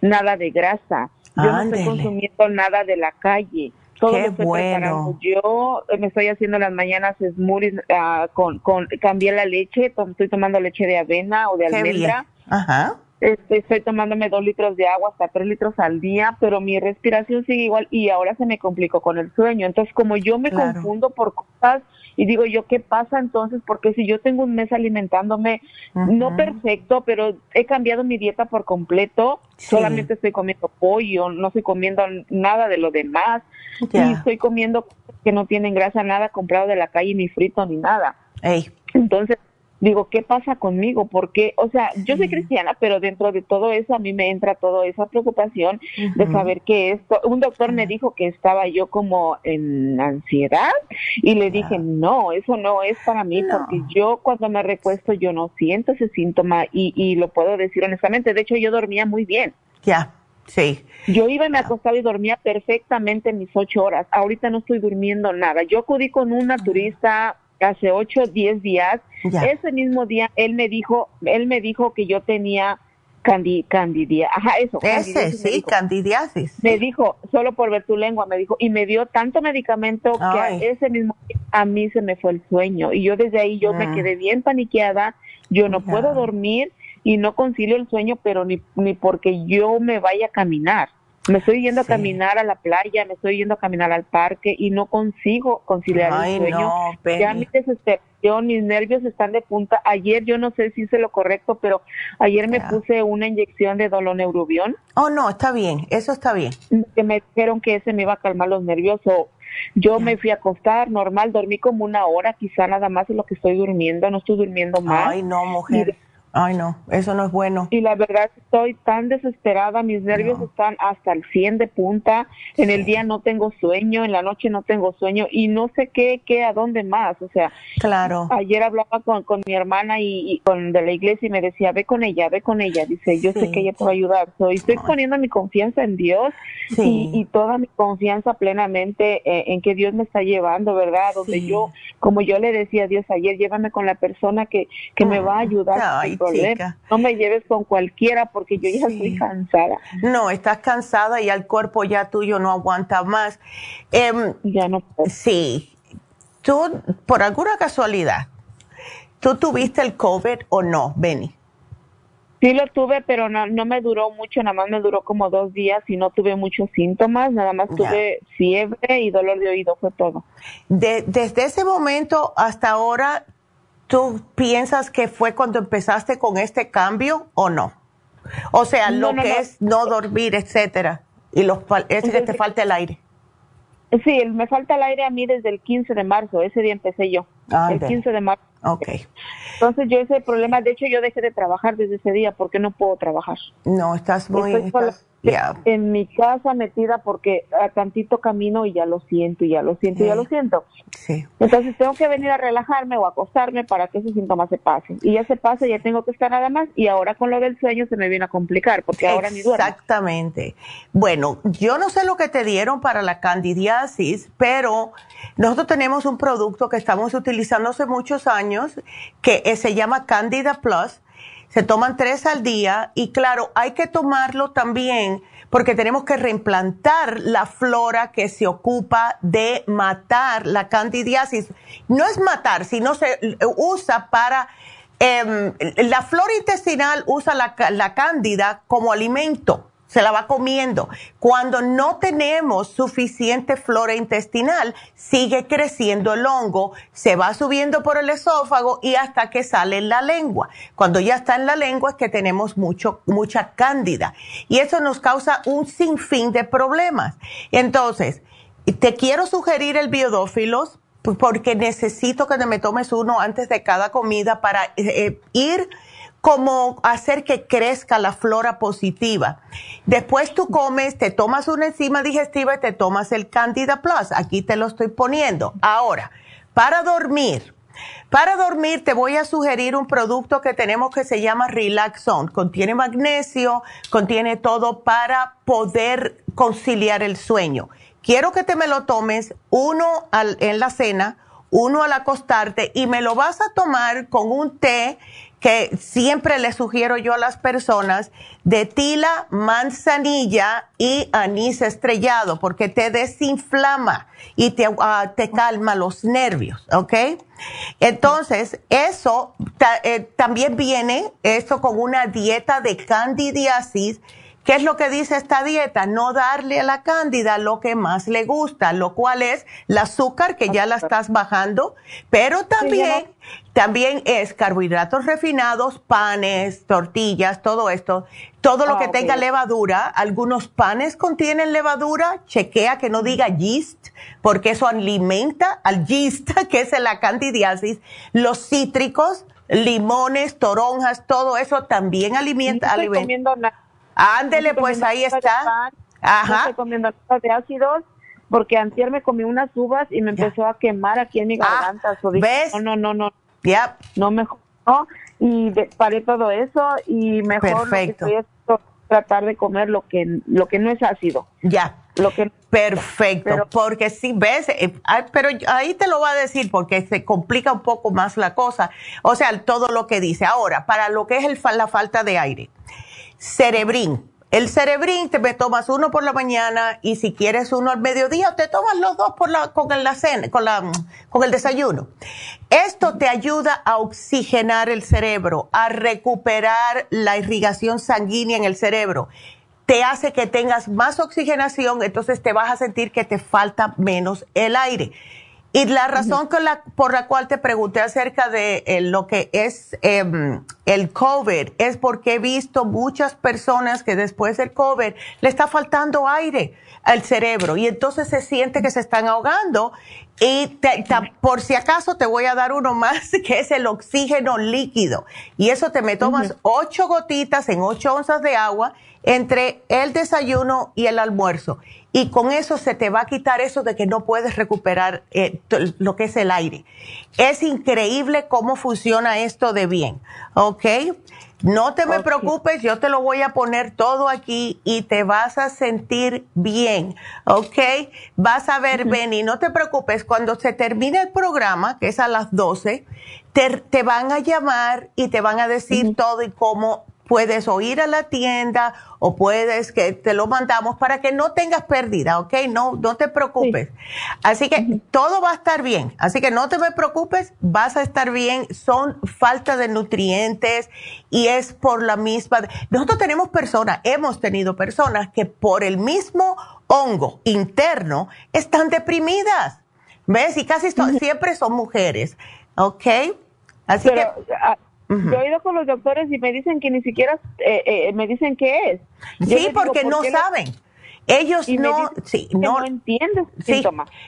nada de grasa. Yo no estoy consumiendo nada de la calle. Todo Qué bueno. Yo me estoy haciendo las mañanas smoothies uh, con, con, cambié la leche, estoy tomando leche de avena o de almendra. Ajá. Este, estoy tomándome dos litros de agua, hasta tres litros al día, pero mi respiración sigue igual y ahora se me complicó con el sueño. Entonces, como yo me confundo por cosas y digo yo, ¿qué pasa entonces? Porque si yo tengo un mes alimentándome, no perfecto, pero he cambiado mi dieta por completo, solamente estoy comiendo pollo, no estoy comiendo nada de lo demás, y estoy comiendo que no tienen grasa, nada comprado de la calle, ni frito, ni nada. Entonces, digo, ¿qué pasa conmigo? Porque, o sea, yo soy cristiana, pero dentro de todo eso a mí me entra toda esa preocupación de saber que esto, un doctor me dijo que estaba yo como en ansiedad y le dije, no, eso no es para mí, porque yo cuando me recuesto yo no siento ese síntoma y, y lo puedo decir honestamente, de hecho yo dormía muy bien. Ya. Sí. Yo iba y me acostaba y dormía perfectamente mis ocho horas. Ahorita no estoy durmiendo nada. Yo acudí con una turista hace ocho, diez días. Ese mismo día él me dijo, él me dijo que yo tenía candi, candidiasis. Ajá, eso. Ese, sí, candidiasis. Me dijo, solo por ver tu lengua, me dijo, y me dio tanto medicamento que ese mismo día a mí se me fue el sueño. Y yo desde ahí yo me mm. quedé bien paniqueada, yo no puedo dormir y no concilio el sueño, pero ni, ni porque yo me vaya a caminar. Me estoy yendo a caminar a la playa, me estoy yendo a caminar al parque y no consigo conciliar el sueño. ya mi desesperación, mis nervios están de punta. Ayer yo no sé si hice lo correcto, pero ayer me puse una inyección de doloneurobión. Oh, no, está bien, eso está bien. Que me dijeron que ese me iba a calmar los nervios o yo me fui a acostar normal, dormí como una hora, quizá nada más de lo que estoy durmiendo, no estoy durmiendo más. Ay, no, mujer. Ay, no, eso no es bueno. Y la verdad estoy tan desesperada, mis nervios están hasta el 100 de punta, en el día no tengo sueño, en la noche no tengo sueño y no sé qué, qué, a dónde más, o sea. Claro. Ayer hablaba con, con mi hermana y, con de la iglesia y me decía, ve con ella, ve con ella, dice, yo sé que ella te va a ayudar. So, estoy poniendo mi confianza en Dios y, y, toda mi confianza plenamente eh, en que Dios me está llevando, ¿verdad? Donde yo, como yo le decía a Dios ayer, llévame con la persona que, que me va a ayudar. No me lleves con cualquiera porque yo ya estoy cansada. No, estás cansada y el cuerpo ya tuyo no aguanta más. Em, ya no puedo. Sí. Tú, por alguna casualidad, ¿tú tuviste el COVID o no, Benny? Sí lo tuve, pero no, no, me duró mucho, nada más me duró como dos días y no tuve muchos síntomas, nada más tuve fiebre y dolor de oído, fue todo. desde ese momento hasta ahora, ¿tú piensas que fue cuando empezaste con este cambio o no? O sea, lo que es no dormir, etcétera, y los, es que te falta el aire. Sí, me falta el aire a mí desde el 15 de marzo, ese día empecé yo, ah, el 15 de marzo. Ok. Entonces yo ese problema, de hecho yo dejé de trabajar desde ese día porque no puedo trabajar. No, estás muy en mi casa metida porque a tantito camino y ya lo siento y ya lo siento y ya lo siento. Sí. Entonces tengo que venir a relajarme o acostarme para que esos síntomas se pasen. Y ya se pasa, ya tengo que estar nada más y ahora con lo del sueño se me viene a complicar porque ahora ni duermo. Exactamente. Bueno, yo no sé lo que te dieron para la candidiasis, pero nosotros tenemos un producto que estamos utilizando hace muchos años que se llama Candida Plus se toman tres al día y claro, hay que tomarlo también porque tenemos que reimplantar la flora que se ocupa de matar la candidiasis. No es matar, sino se usa para... Em, la flora intestinal usa la, la cándida como alimento se la va comiendo. Cuando no tenemos suficiente flora intestinal, sigue creciendo el hongo, se va subiendo por el esófago y hasta que sale en la lengua. Cuando ya está en la lengua es que tenemos mucho, mucha cándida y eso nos causa un sinfín de problemas. Entonces, te quiero sugerir el biodófilos porque necesito que me tomes uno antes de cada comida para eh, eh, ir como hacer que crezca la flora positiva. Después tú comes, te tomas una enzima digestiva y te tomas el Candida Plus. Aquí te lo estoy poniendo. Ahora, para dormir. Para dormir te voy a sugerir un producto que tenemos que se llama Relaxon. Contiene magnesio, contiene todo para poder conciliar el sueño. Quiero que te me lo tomes uno en la cena, uno al acostarte y me lo vas a tomar con un té que siempre le sugiero yo a las personas de tila, manzanilla y anís estrellado porque te desinflama y te, ah, te calma los nervios, ¿ok? Entonces, eso eh, también viene, eso con una dieta de candidiasis ¿Qué es lo que dice esta dieta? No darle a la cándida lo que más le gusta, lo cual es el azúcar, que ya la estás bajando, pero también, también es carbohidratos refinados, panes, tortillas, todo esto. Todo lo que ah, tenga levadura, algunos panes contienen levadura, chequea que no diga yeast, porque eso alimenta al yeast, (laughs) que es la candidiasis. Los cítricos, limones, toronjas, todo eso también alimenta. No estoy comiendo nada Ándele, pues ahí está. Ajá. estoy comiendo de ácidos porque antier me comí unas uvas y me empezó a quemar aquí en mi ah, garganta. ¿Ves? no, no, no, Ya. No mejor. No, y paré todo eso y mejor Perfecto. tratar de comer lo que lo que no es ácido. Ya. Lo que Perfecto, porque si ves, eh, pero ahí te lo va a decir porque se complica un poco más la cosa. O sea, todo lo que dice. Ahora, para lo que es el, la falta de aire cerebrín. El cerebrín te tomas uno por la mañana y si quieres uno al mediodía te tomas los dos por la, con el desayuno. Esto te ayuda a oxigenar el cerebro, a recuperar la irrigación sanguínea en el cerebro. Te hace que tengas más oxigenación, entonces te vas a sentir que te falta menos el aire. Y la razón por la cual te pregunté acerca de eh, lo que es em, el COVID es porque he visto muchas personas que después del COVID le está faltando aire al cerebro y entonces se siente que se están ahogando. Y por si acaso te voy a dar uno más (laughs) que es el oxígeno líquido. Y eso te me tomas ocho gotitas en ocho onzas de agua entre el desayuno y el almuerzo y con eso se te va a quitar eso de que no puedes recuperar eh, lo que es el aire. Es increíble cómo funciona esto de bien, ¿ok? No te me preocupes, yo te lo voy a poner todo aquí y te vas a sentir bien, ¿ok? Vas a ver, Benny, no te preocupes, cuando se termine el programa, que es a las 12, te, van a llamar y te van a decir todo y cómo puedes o ir a la tienda o puedes que te lo mandamos para que no tengas pérdida, ¿ok? No, no te preocupes. Así que todo va a estar bien. Así que no te me preocupes, vas a estar bien. Son falta de nutrientes y es por la misma. Nosotros tenemos personas, hemos tenido personas que por el mismo hongo interno están deprimidas. ¿Ves? Y casi siempre son mujeres, ¿ok? Así que yo he ido con los doctores y me dicen que ni siquiera eh, eh, me dicen qué es. sí, porque no saben. Ellos no, sí, no, no entienden sí,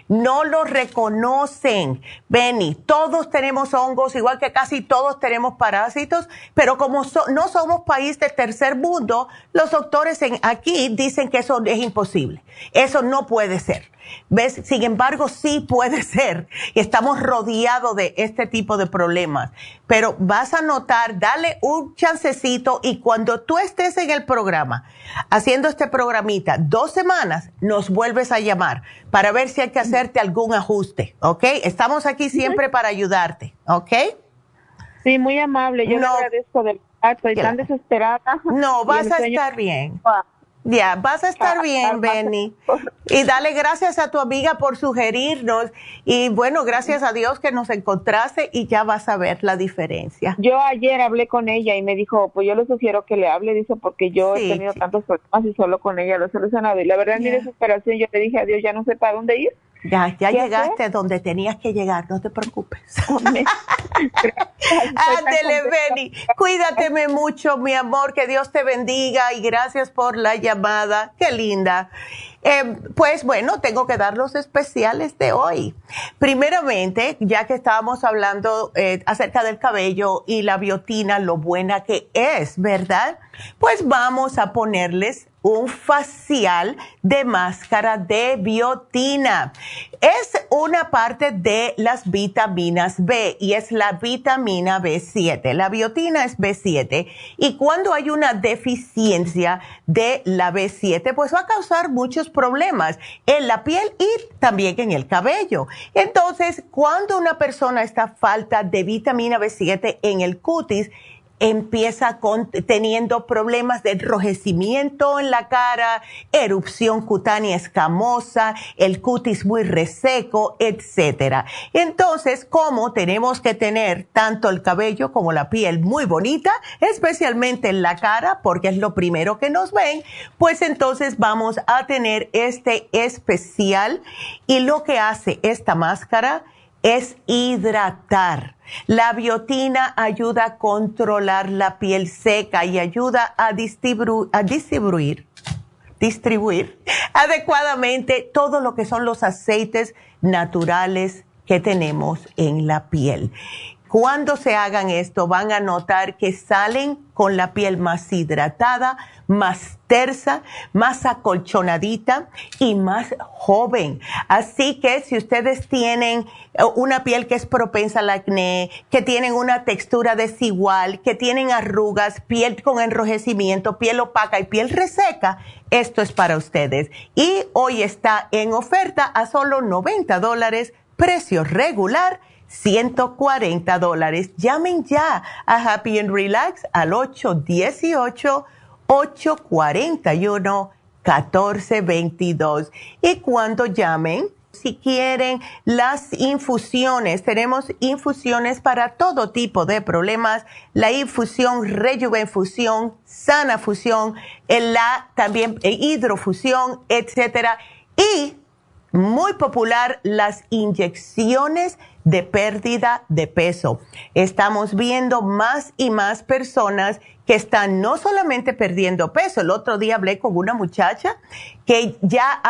no lo reconocen. Benny, todos tenemos hongos, igual que casi todos tenemos parásitos, pero como no somos país de tercer mundo, los doctores en, aquí dicen que eso es imposible. Eso no puede ser. ¿Ves? Sin embargo, sí puede (laughs) ser. Estamos rodeados de este tipo de problemas. Pero vas a notar, dale un chancecito y cuando tú estés en el programa, haciendo este programita, dos semanas, nos vuelves a llamar para ver si hay que hacerte algún ajuste. ¿Ok? Estamos aquí siempre para ayudarte. ¿Ok? Sí, muy amable. Yo le agradezco del estoy tan desesperada. No, (laughs) vas a estar bien. Ya, vas a estar bien, Benny. Y dale gracias a tu amiga por sugerirnos. Y bueno, gracias a Dios que nos encontraste y ya vas a ver la diferencia. Yo ayer hablé con ella y me dijo, pues yo le sugiero que le hable, dice, porque yo he tenido tantos problemas y solo con ella lo he solucionado. Y la verdad, en mi desesperación, yo le dije a Dios, ya no sé para dónde ir. Ya, ya llegaste donde tenías que llegar, no te preocupes. (laughs) Ándele, Benny. Cuídateme mucho, mi amor, que Dios te bendiga y gracias por la llamada. Qué linda. Eh, pues bueno, tengo que dar los especiales de hoy. Primeramente, ya que estábamos hablando eh, acerca del cabello y la biotina, lo buena que es, ¿verdad? Pues vamos a ponerles un facial de máscara de biotina. Es una parte de las vitaminas B y es la vitamina B7. La biotina es B7 y cuando hay una deficiencia de la B7, pues va a causar muchos problemas en la piel y también en el cabello. Entonces, cuando una persona está falta de vitamina B7 en el cutis, empieza con, teniendo problemas de enrojecimiento en la cara, erupción cutánea escamosa, el cutis muy reseco, etcétera. Entonces, como tenemos que tener tanto el cabello como la piel muy bonita, especialmente en la cara, porque es lo primero que nos ven, pues entonces vamos a tener este especial y lo que hace esta máscara es hidratar. La biotina ayuda a controlar la piel seca y ayuda a, distribuir, distribuir adecuadamente todo lo que son los aceites naturales que tenemos en la piel. Cuando se hagan esto, van a notar que salen con la piel más hidratada, más tersa, más acolchonadita y más joven. Así que si ustedes tienen eh, una piel que es propensa al acné, que tienen una textura desigual, que tienen arrugas, piel con enrojecimiento, piel opaca y piel reseca, esto es para ustedes. Y hoy está en oferta a solo 90 dólares, precio regular 140 dólares. Llamen ya a Happy and Relax al 818-841-1422. Y cuando llamen, si quieren las infusiones, tenemos infusiones para todo tipo de problemas, la infusión Rejuvenfusión, Sana Fusión, la también eh, hidrofusión, etcétera. Y muy popular las inyecciones de pérdida de peso. Estamos viendo más y más personas que están no solamente perdiendo peso. El otro día hablé con una muchacha que ya,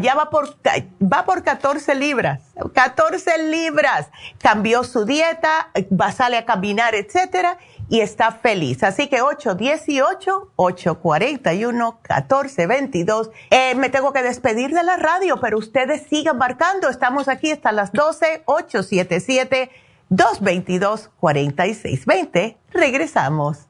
ya va, por, va por 14 libras. 14 libras. Cambió su dieta, va a salir a caminar, etcétera y está feliz. Así que 818-841-1422. Eh, me tengo que despedir de la radio, pero ustedes sigan marcando. Estamos aquí hasta las 12, 877 222 4620. Regresamos.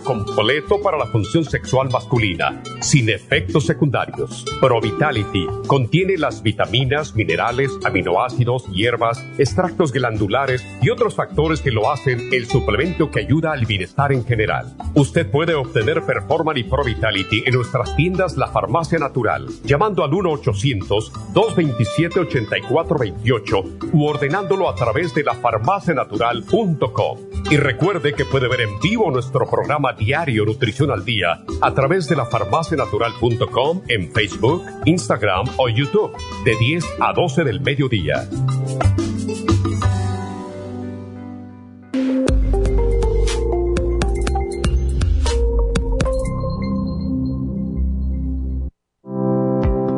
completo para la función sexual masculina, sin efectos secundarios. Pro Vitality contiene las vitaminas, minerales, aminoácidos, hierbas, extractos glandulares y otros factores que lo hacen el suplemento que ayuda al bienestar en general. Usted puede obtener Performan y Pro Vitality en nuestras tiendas La Farmacia Natural, llamando al 1-800-227-8428 u ordenándolo a través de la farmacia natural.com. Y recuerde que puede ver en vivo nuestro programa diario Nutrición al Día a través de la farmacianatural.com en Facebook, Instagram o YouTube de 10 a 12 del mediodía.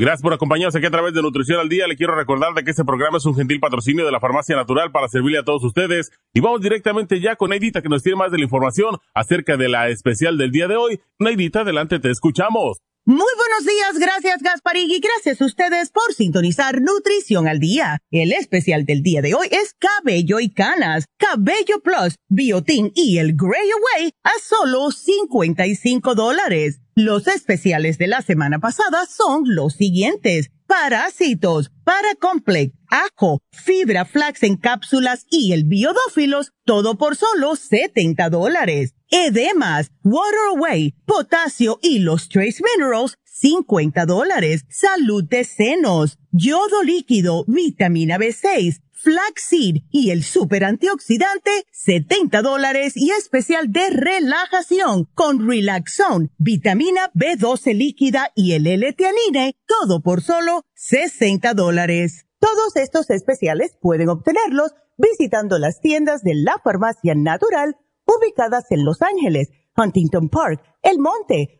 Gracias por acompañarnos aquí a través de Nutrición al Día. Le quiero recordar de que este programa es un gentil patrocinio de la Farmacia Natural para servirle a todos ustedes. Y vamos directamente ya con Neidita que nos tiene más de la información acerca de la especial del día de hoy. Neidita, adelante, te escuchamos. Muy buenos días, gracias Gasparín y gracias a ustedes por sintonizar Nutrición al Día. El especial del día de hoy es Cabello y Canas, Cabello Plus, Biotin y el Grey Away a solo 55 dólares. Los especiales de la semana pasada son los siguientes. Parásitos, Paracomplex, Ajo, Fibra Flax en cápsulas y el Biodófilos, todo por solo 70 dólares. Edemas, Water Away, Potasio y los Trace Minerals, 50 dólares. Salud de senos, yodo líquido, vitamina B6, flaxseed y el super antioxidante, 70 dólares y especial de relajación con Relaxone, vitamina B12 líquida y el L-Teanine, todo por solo 60 dólares. Todos estos especiales pueden obtenerlos visitando las tiendas de la farmacia natural ubicadas en Los Ángeles, Huntington Park, El Monte,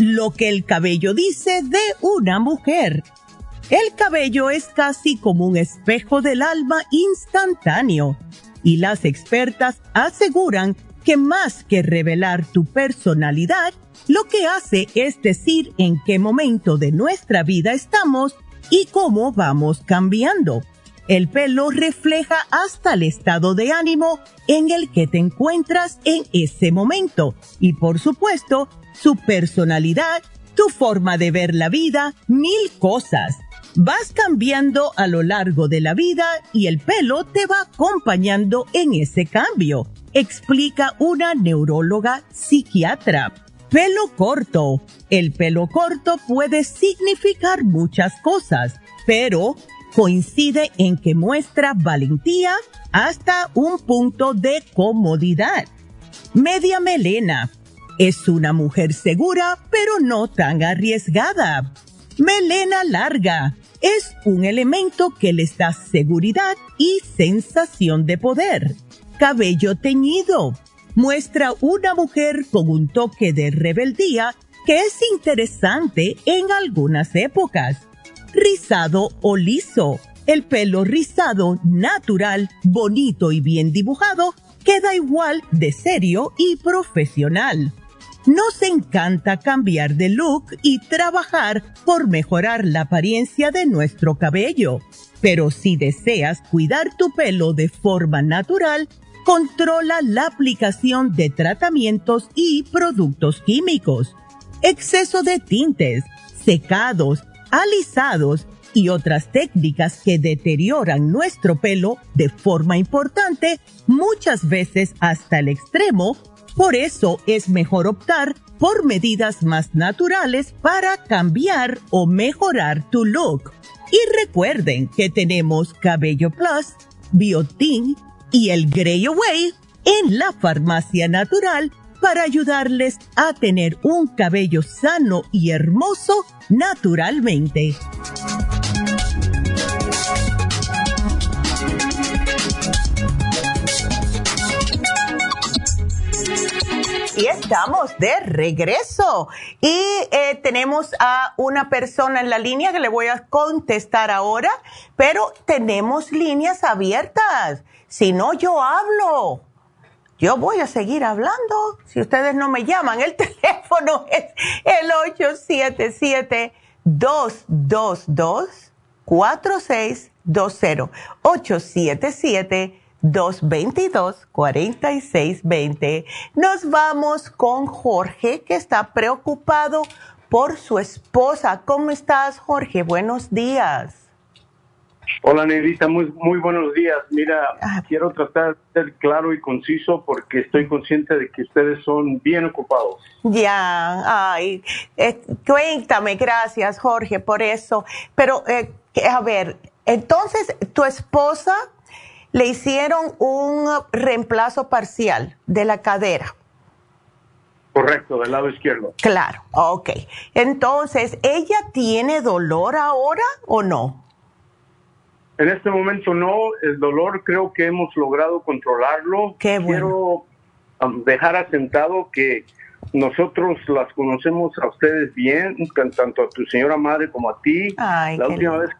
Lo que el cabello dice de una mujer. El cabello es casi como un espejo del alma instantáneo y las expertas aseguran que más que revelar tu personalidad, lo que hace es decir en qué momento de nuestra vida estamos y cómo vamos cambiando. El pelo refleja hasta el estado de ánimo en el que te encuentras en ese momento y por supuesto su personalidad, tu forma de ver la vida, mil cosas. Vas cambiando a lo largo de la vida y el pelo te va acompañando en ese cambio, explica una neuróloga psiquiatra. Pelo corto. El pelo corto puede significar muchas cosas, pero coincide en que muestra valentía hasta un punto de comodidad. Media melena es una mujer segura, pero no tan arriesgada. Melena larga. Es un elemento que les da seguridad y sensación de poder. Cabello teñido. Muestra una mujer con un toque de rebeldía que es interesante en algunas épocas. Rizado o liso. El pelo rizado natural, bonito y bien dibujado queda igual de serio y profesional. Nos encanta cambiar de look y trabajar por mejorar la apariencia de nuestro cabello. Pero si deseas cuidar tu pelo de forma natural, controla la aplicación de tratamientos y productos químicos, exceso de tintes, secados, alisados y otras técnicas que deterioran nuestro pelo de forma importante, muchas veces hasta el extremo. Por eso es mejor optar por medidas más naturales para cambiar o mejorar tu look. Y recuerden que tenemos Cabello Plus, Biotin y el Grey Away en la farmacia natural para ayudarles a tener un cabello sano y hermoso naturalmente. Y estamos de regreso. Y eh, tenemos a una persona en la línea que le voy a contestar ahora, pero tenemos líneas abiertas. Si no, yo hablo. Yo voy a seguir hablando. Si ustedes no me llaman, el (laughs) teléfono es el 877-222-4620. 877 222-4620. Nos vamos con Jorge, que está preocupado por su esposa. ¿Cómo estás, Jorge? Buenos días. Hola, Negrita, muy, muy buenos días. Mira, ah. quiero tratar de ser claro y conciso porque estoy consciente de que ustedes son bien ocupados. Ya, ay, eh, cuéntame, gracias, Jorge, por eso. Pero, eh, a ver, entonces, tu esposa le hicieron un reemplazo parcial de la cadera. Correcto, del lado izquierdo. Claro, ok. Entonces, ¿ella tiene dolor ahora o no? En este momento no, el dolor creo que hemos logrado controlarlo. Qué bueno. Quiero um, dejar asentado que nosotros las conocemos a ustedes bien, tanto a tu señora madre como a ti. Ay, la última vez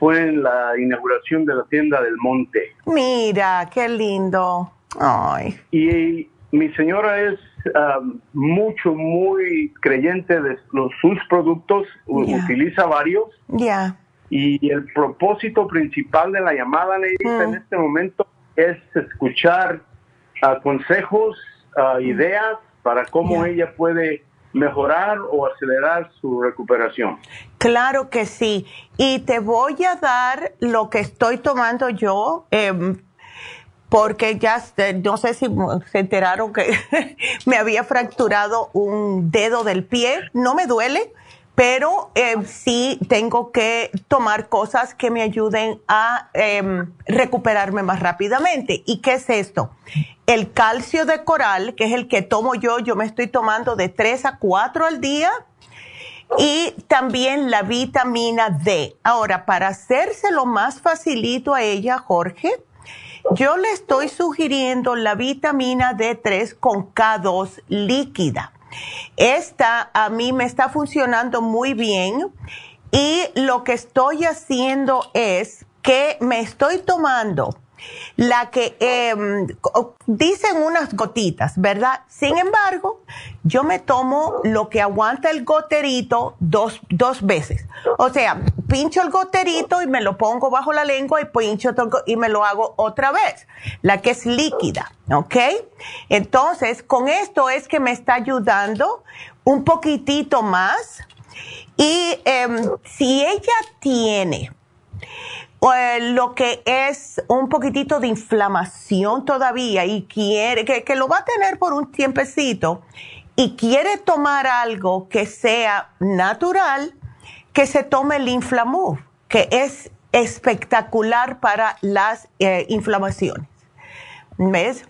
fue en la inauguración de la tienda del Monte. Mira, qué lindo. Ay. Y mi señora es um, mucho, muy creyente de los, sus productos, utiliza varios. Ya. Y el propósito principal de la llamada, Neidita, en mm. este momento es escuchar uh, consejos, uh, ideas para cómo ella puede mejorar o acelerar su recuperación. Claro que sí. Y te voy a dar lo que estoy tomando yo, em, porque ya no sé si se enteraron que (laughs) me había fracturado un dedo del pie. No me duele, pero em, sí tengo que tomar cosas que me ayuden a em, recuperarme más rápidamente. ¿Y qué es esto? El calcio de coral, que es el que tomo yo, yo me estoy tomando de 3 a 4 al día. Y también la vitamina D. Ahora, para hacérselo más facilito a ella, Jorge, yo le estoy sugiriendo la vitamina D3 con K2 líquida. Esta a mí me está funcionando muy bien y lo que estoy haciendo es que me estoy tomando la que em, dicen unas gotitas, ¿verdad? Sin embargo, yo me tomo lo que aguanta el goterito dos, dos veces. O sea, pincho el goterito y me lo pongo bajo la lengua y pincho y me lo hago otra vez, la que es líquida, ¿ok? Entonces, con esto es que me está ayudando un poquitito más. Y em, si ella tiene lo que es un poquitito de inflamación todavía y quiere, que, lo va a tener por un tiempecito y quiere tomar algo que sea natural, que se tome el Inflamuf, que es espectacular para las eh, inflamaciones. ¿Ves?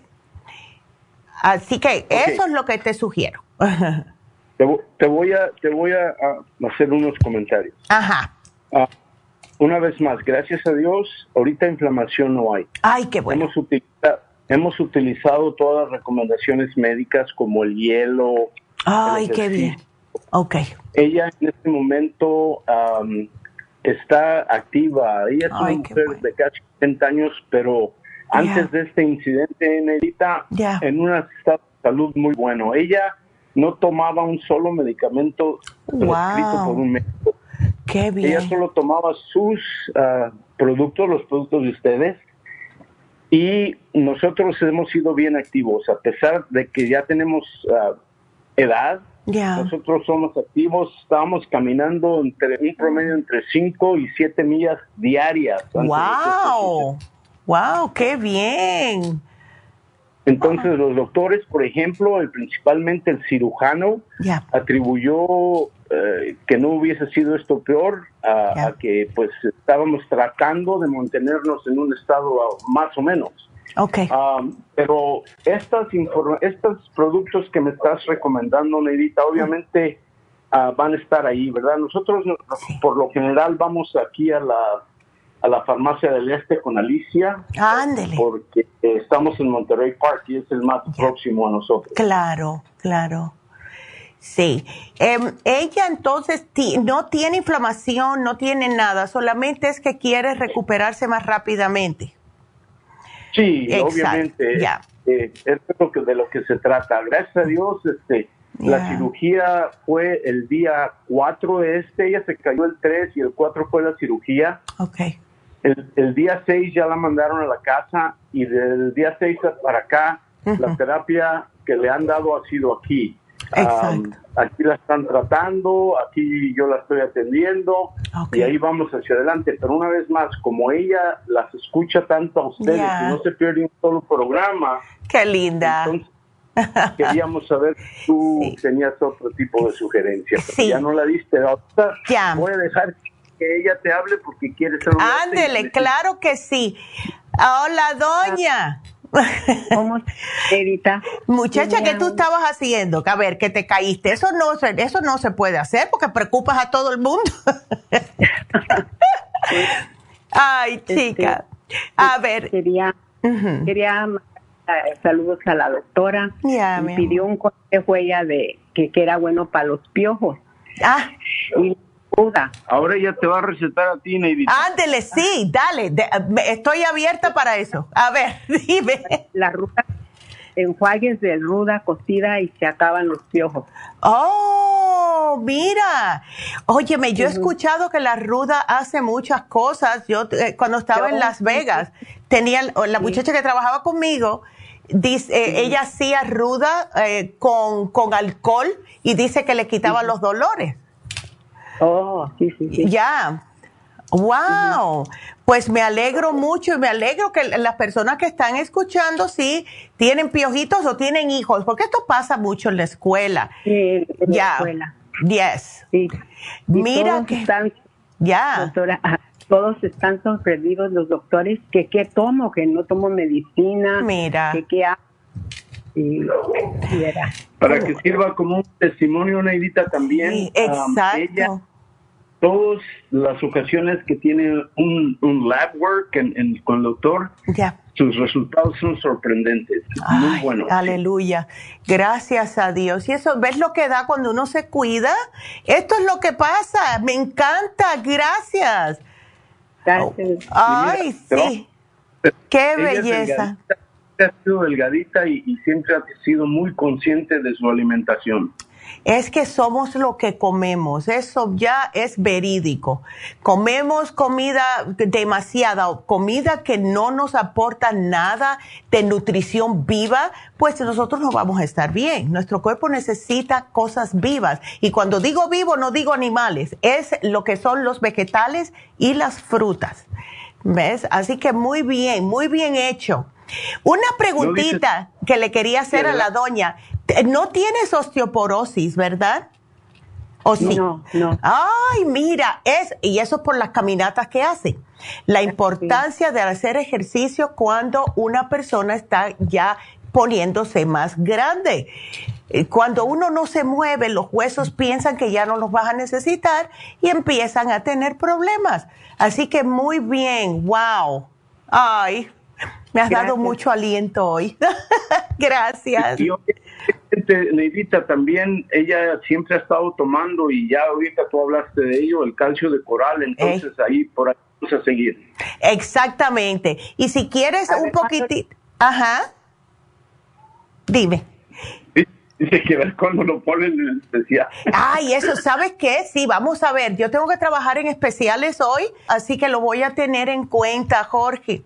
Así que eso es lo que te sugiero. (laughs) te, voy a, te voy a, hacer unos comentarios. Ajá. Ah, una vez más, gracias a Dios, ahorita inflamación no hay. Ay, qué bueno. Hemos utilizado, hemos utilizado todas las recomendaciones médicas como el hielo. Ay, qué bien. Ok. Ella en este momento está activa. Ella es una mujer de casi 70 años, pero antes de este incidente, Nerita, en un estado de salud muy bueno. Ella no tomaba un solo medicamento prescrito por un médico ella solo tomaba sus ah, productos, los productos de ustedes, y nosotros hemos sido bien activos, a pesar de que ya tenemos ah, edad. Nosotros somos activos, estábamos caminando entre un promedio entre 5 y 7 millas diarias. ¡Wow! ¡Wow! ¡Qué bien! Entonces los doctores, por ejemplo, el, principalmente el cirujano, atribuyó eh, que no hubiese sido esto peor a, que pues estábamos tratando de mantenernos en un estado más o menos. Okay. Um, pero estas estos productos que me estás recomendando, Neidita, obviamente uh, van a estar ahí, ¿verdad? Nosotros por lo general vamos aquí a la a la farmacia del este con Alicia. Ándele. Porque estamos en Monterrey Park y es el más próximo a nosotros. Claro, claro. Sí. Em, ella entonces no tiene inflamación, no tiene nada, solamente es que quiere recuperarse más rápidamente. Sí, obviamente. Ya. Eh, es lo que, de lo que se trata. Gracias a Dios, este, la cirugía fue el día 4 de este, ella se cayó el 3 y el 4 fue la cirugía. Ok. El, día 6 ya la mandaron a la casa y del día 6 para acá, la terapia que le han dado ha sido aquí aquí la están tratando, aquí yo la estoy atendiendo y ahí vamos hacia adelante. Pero una vez más, como ella las escucha tanto a ustedes y no se pierde un solo programa. Qué linda. queríamos saber si tú (laughs) tenías otro tipo de sugerencia. Ya no la diste. ya. Voy a dejar que ella te hable porque quiere ser Ándele, claro que sí. Hola, doña. ¿Cómo, Erita? Muchacha, ¿qué tú estabas haciendo? A ver, que te caíste. Eso no, eso no se puede hacer porque preocupas a todo el mundo. (laughs) Ay, este, chica. A ver. Quería, quería eh, saludos a la doctora. me pidió un consejo ella de que, que era bueno para los piojos. Ah. Y Ahora ella te va a recetar a ti, Neidita. Ándele, sí, dale. estoy abierta para eso. A ver, (laughs) dime. La ruda, enjuagues de ruda cocida y se acaban los piojos. Oh, mira. Óyeme, yo he escuchado que la ruda hace muchas cosas. Yo eh, cuando estaba en Las Vegas, tenía la muchacha que trabajaba conmigo. Dice, eh, ella hacía ruda eh, con, con alcohol y dice que le quitaba los dolores. Oh, sí, sí, sí. Ya. Wow. Pues me alegro mucho y me alegro que las personas que están escuchando sí tienen piojitos o tienen hijos, porque esto pasa mucho en la escuela. Sí, en la escuela. Yes. Sí. Mira que están, ya. Doctora, todos están sorprendidos los doctores que qué tomo, que no tomo medicina. Mira. Que qué hago. Para que sirva como un testimonio, Neidita, también. Sí, exacto todas las ocasiones que tiene un, lab work con el doctor, sus resultados son sorprendentes, muy buenos. Aleluya, gracias a Dios. Y eso, ¿ves lo que da cuando uno se cuida? Esto es lo que pasa, me encanta, gracias. Gracias. Ay, sí, qué belleza. Ha sido delgadita y siempre ha sido muy consciente de su alimentación es que somos lo que comemos. Eso ya es verídico. Comemos comida demasiada, comida que no nos aporta nada de nutrición viva, pues nosotros no vamos a estar bien. Nuestro cuerpo necesita cosas vivas. Y cuando digo vivo, no digo animales, es lo que son los vegetales y las frutas. ¿Ves? Así que muy bien, muy bien hecho. Una preguntita que le quería hacer a la doña. No tienes osteoporosis, ¿verdad? ¿O sí? No, no. Ay, mira, es, y eso por las caminatas que hace. La importancia de hacer ejercicio cuando una persona está ya poniéndose más grande. Eh, cuando uno no se mueve, los huesos piensan que ya no los vas a necesitar y empiezan a tener problemas. Así que muy bien, wow. Ay, me has dado mucho aliento hoy. (laughs) Gracias. Y, Neidita, también ella siempre ha estado tomando y ya ahorita tú hablaste de ello, el calcio de coral, entonces ahí por ahí vamos a seguir. Exactamente. Y si quieres un poquitito, ajá, dime. Dice que ver cuando lo ponen en especial. Ay, eso, ¿sabes qué? Sí, vamos a ver. Yo tengo que trabajar en especiales hoy, así que lo voy a tener en cuenta, Jorge.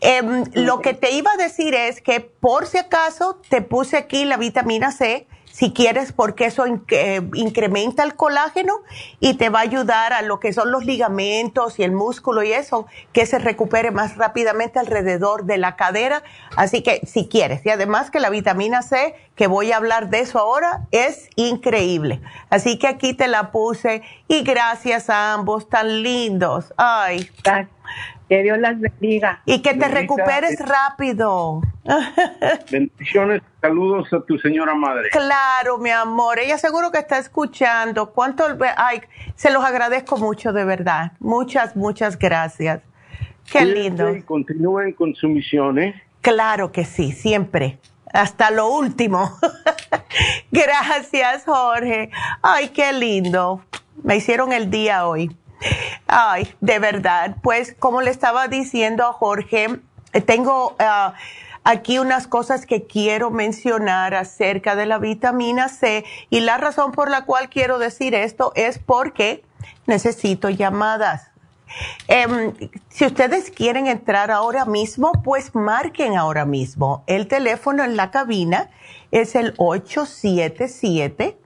Em, lo que te iba a decir es que por si acaso te puse aquí la vitamina C si quieres, porque eso eh, incrementa el colágeno y te va a ayudar a lo que son los ligamentos y el músculo y eso, que se recupere más rápidamente alrededor de la cadera. Así que si quieres, y además que la vitamina C, que voy a hablar de eso ahora, es increíble. Así que aquí te la puse y gracias a ambos, tan lindos. Ay. Que Dios las bendiga. Y que te recuperes rápido. Bendiciones, saludos a tu señora madre. Claro, mi amor. Ella seguro que está escuchando. ¿Cuánto? Ay, se los agradezco mucho, de verdad. Muchas, muchas gracias. Qué lindo. Y continúen con su misión, ¿eh? Claro que sí, siempre. Hasta lo último. (laughs) gracias, Jorge. Ay, qué lindo. Me hicieron el día hoy. Ay, de verdad. Pues como le estaba diciendo a Jorge, eh, tengo ah, aquí unas cosas que quiero mencionar acerca de la vitamina C y la razón por la cual quiero decir esto es porque necesito llamadas. Em, si ustedes quieren entrar ahora mismo, pues marquen ahora mismo. El teléfono en la cabina es el 877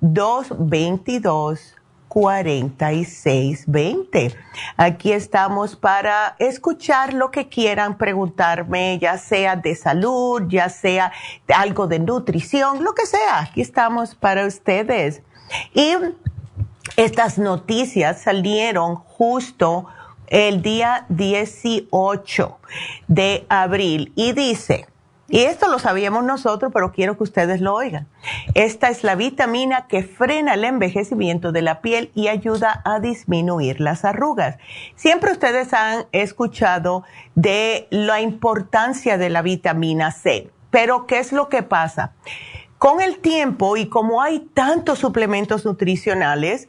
222 4620. Aquí estamos para escuchar lo que quieran preguntarme, ya sea de salud, ya sea de algo de nutrición, lo que sea. Aquí estamos para ustedes. Y estas noticias salieron justo el día 18 de abril y dice, y esto lo sabíamos nosotros, pero quiero que ustedes lo oigan. Esta es la vitamina que frena el envejecimiento de la piel y ayuda a disminuir las arrugas. Siempre ustedes han escuchado de la importancia de la vitamina C, pero ¿qué es lo que pasa? Con el tiempo y como hay tantos suplementos nutricionales,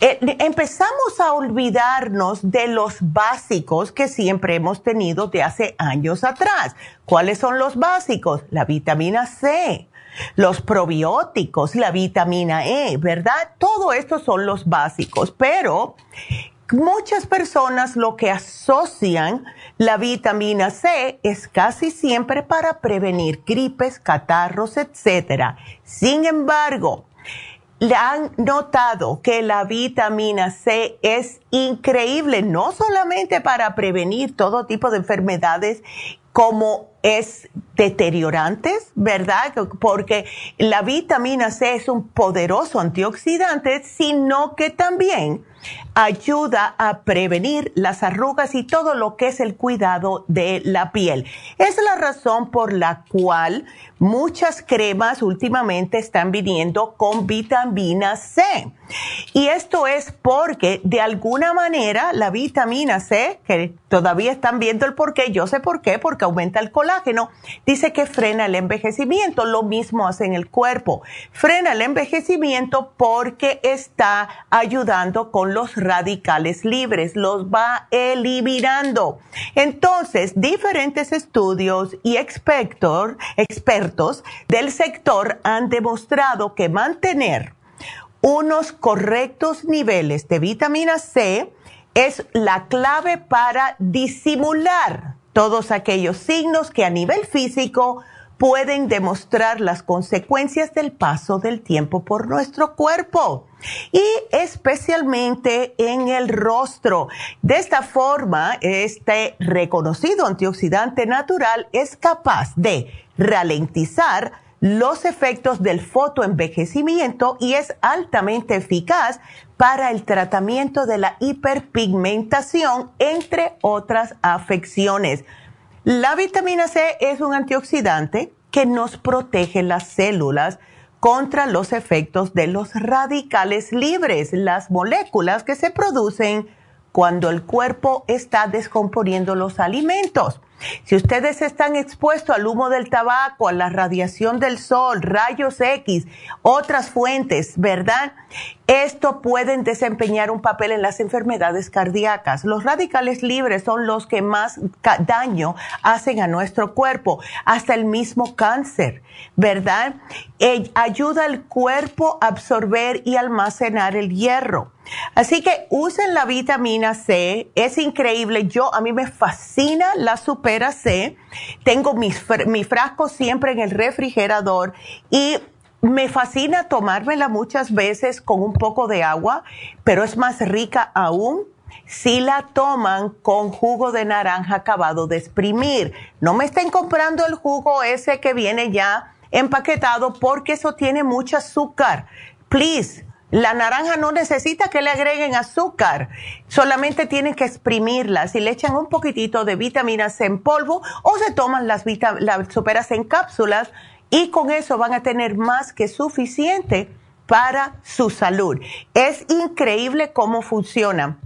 eh, empezamos a olvidarnos de los básicos que siempre hemos tenido de hace años atrás. ¿Cuáles son los básicos? La vitamina C, los probióticos, la vitamina E, ¿verdad? Todo esto son los básicos, pero muchas personas lo que asocian la vitamina C es casi siempre para prevenir gripes, catarros, etc. Sin embargo, han notado que la vitamina C es increíble, no solamente para prevenir todo tipo de enfermedades como es deteriorantes, ¿verdad? Porque la vitamina C es un poderoso antioxidante, sino que también ayuda a prevenir las arrugas y todo lo que es el cuidado de la piel. Es la razón por la cual muchas cremas últimamente están viniendo con vitamina C. Y esto es porque de alguna manera la vitamina C, que todavía están viendo el por qué, yo sé por qué, porque aumenta el colágeno, dice que frena el envejecimiento. Lo mismo hace en el cuerpo. Frena el envejecimiento porque está ayudando con los radicales libres, los va eliminando. Entonces, diferentes estudios y expertos del sector han demostrado que mantener unos correctos niveles de vitamina C es la clave para disimular todos aquellos signos que a nivel físico pueden demostrar las consecuencias del paso del tiempo por nuestro cuerpo y especialmente en el rostro. De esta forma, este reconocido antioxidante natural es capaz de ralentizar los efectos del fotoenvejecimiento y es altamente eficaz para el tratamiento de la hiperpigmentación, entre otras afecciones. La vitamina C es un antioxidante que nos protege las células contra los efectos de los radicales libres, las moléculas que se producen cuando el cuerpo está descomponiendo los alimentos. Si ustedes están expuestos al humo del tabaco, a la radiación del sol, rayos X, otras fuentes, ¿verdad? Esto pueden desempeñar un papel en las enfermedades cardíacas. Los radicales libres son los que más daño hacen a nuestro cuerpo, hasta el mismo cáncer, ¿verdad? Eh, ayuda al cuerpo a absorber y almacenar el hierro. Así que usen la vitamina C, es increíble. Yo, a mí me fascina la Supera C. Tengo mi frasco siempre en el refrigerador y me fascina tomármela muchas veces con un poco de agua, pero es más rica aún si la toman con jugo de naranja acabado de exprimir. No me estén comprando el jugo ese que viene ya empaquetado porque eso tiene mucho azúcar. Please, la naranja no necesita que le agreguen azúcar, solamente tienen que exprimirla. Si le echan un poquitito de vitaminas en polvo o se toman las, las superas en cápsulas, y con eso van a tener más que suficiente para su salud. Es increíble cómo funciona.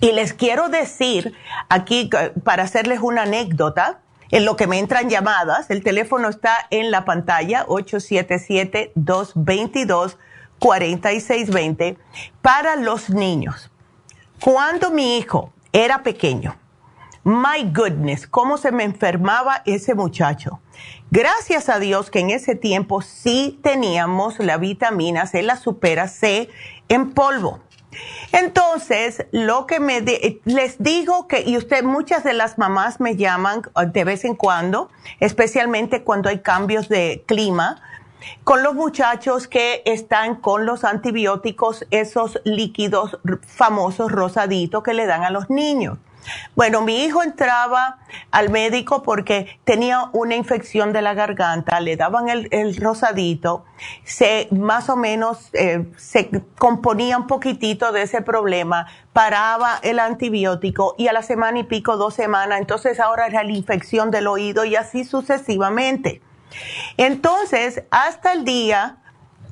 Y les quiero decir aquí, para hacerles una anécdota, en lo que me entran llamadas, el teléfono está en la pantalla, 877-222-4620, para los niños. Cuando mi hijo era pequeño, my goodness, cómo se me enfermaba ese muchacho. Gracias a Dios que en ese tiempo sí teníamos la vitamina C, la supera C en polvo. Entonces, lo que me les digo que, y usted, muchas de las mamás me llaman uh, de vez en cuando, especialmente cuando hay cambios de clima, con los muchachos que están con los antibióticos, esos líquidos famosos rosaditos que le dan a los niños. Bueno, mi hijo entraba al médico porque tenía una infección de la garganta, le daban el, rosadito, se más o menos eh, se componía un poquitito de ese problema, paraba el antibiótico y a la semana y pico, dos semanas, entonces ahora era la infección del oído y así sucesivamente. Entonces, hasta el día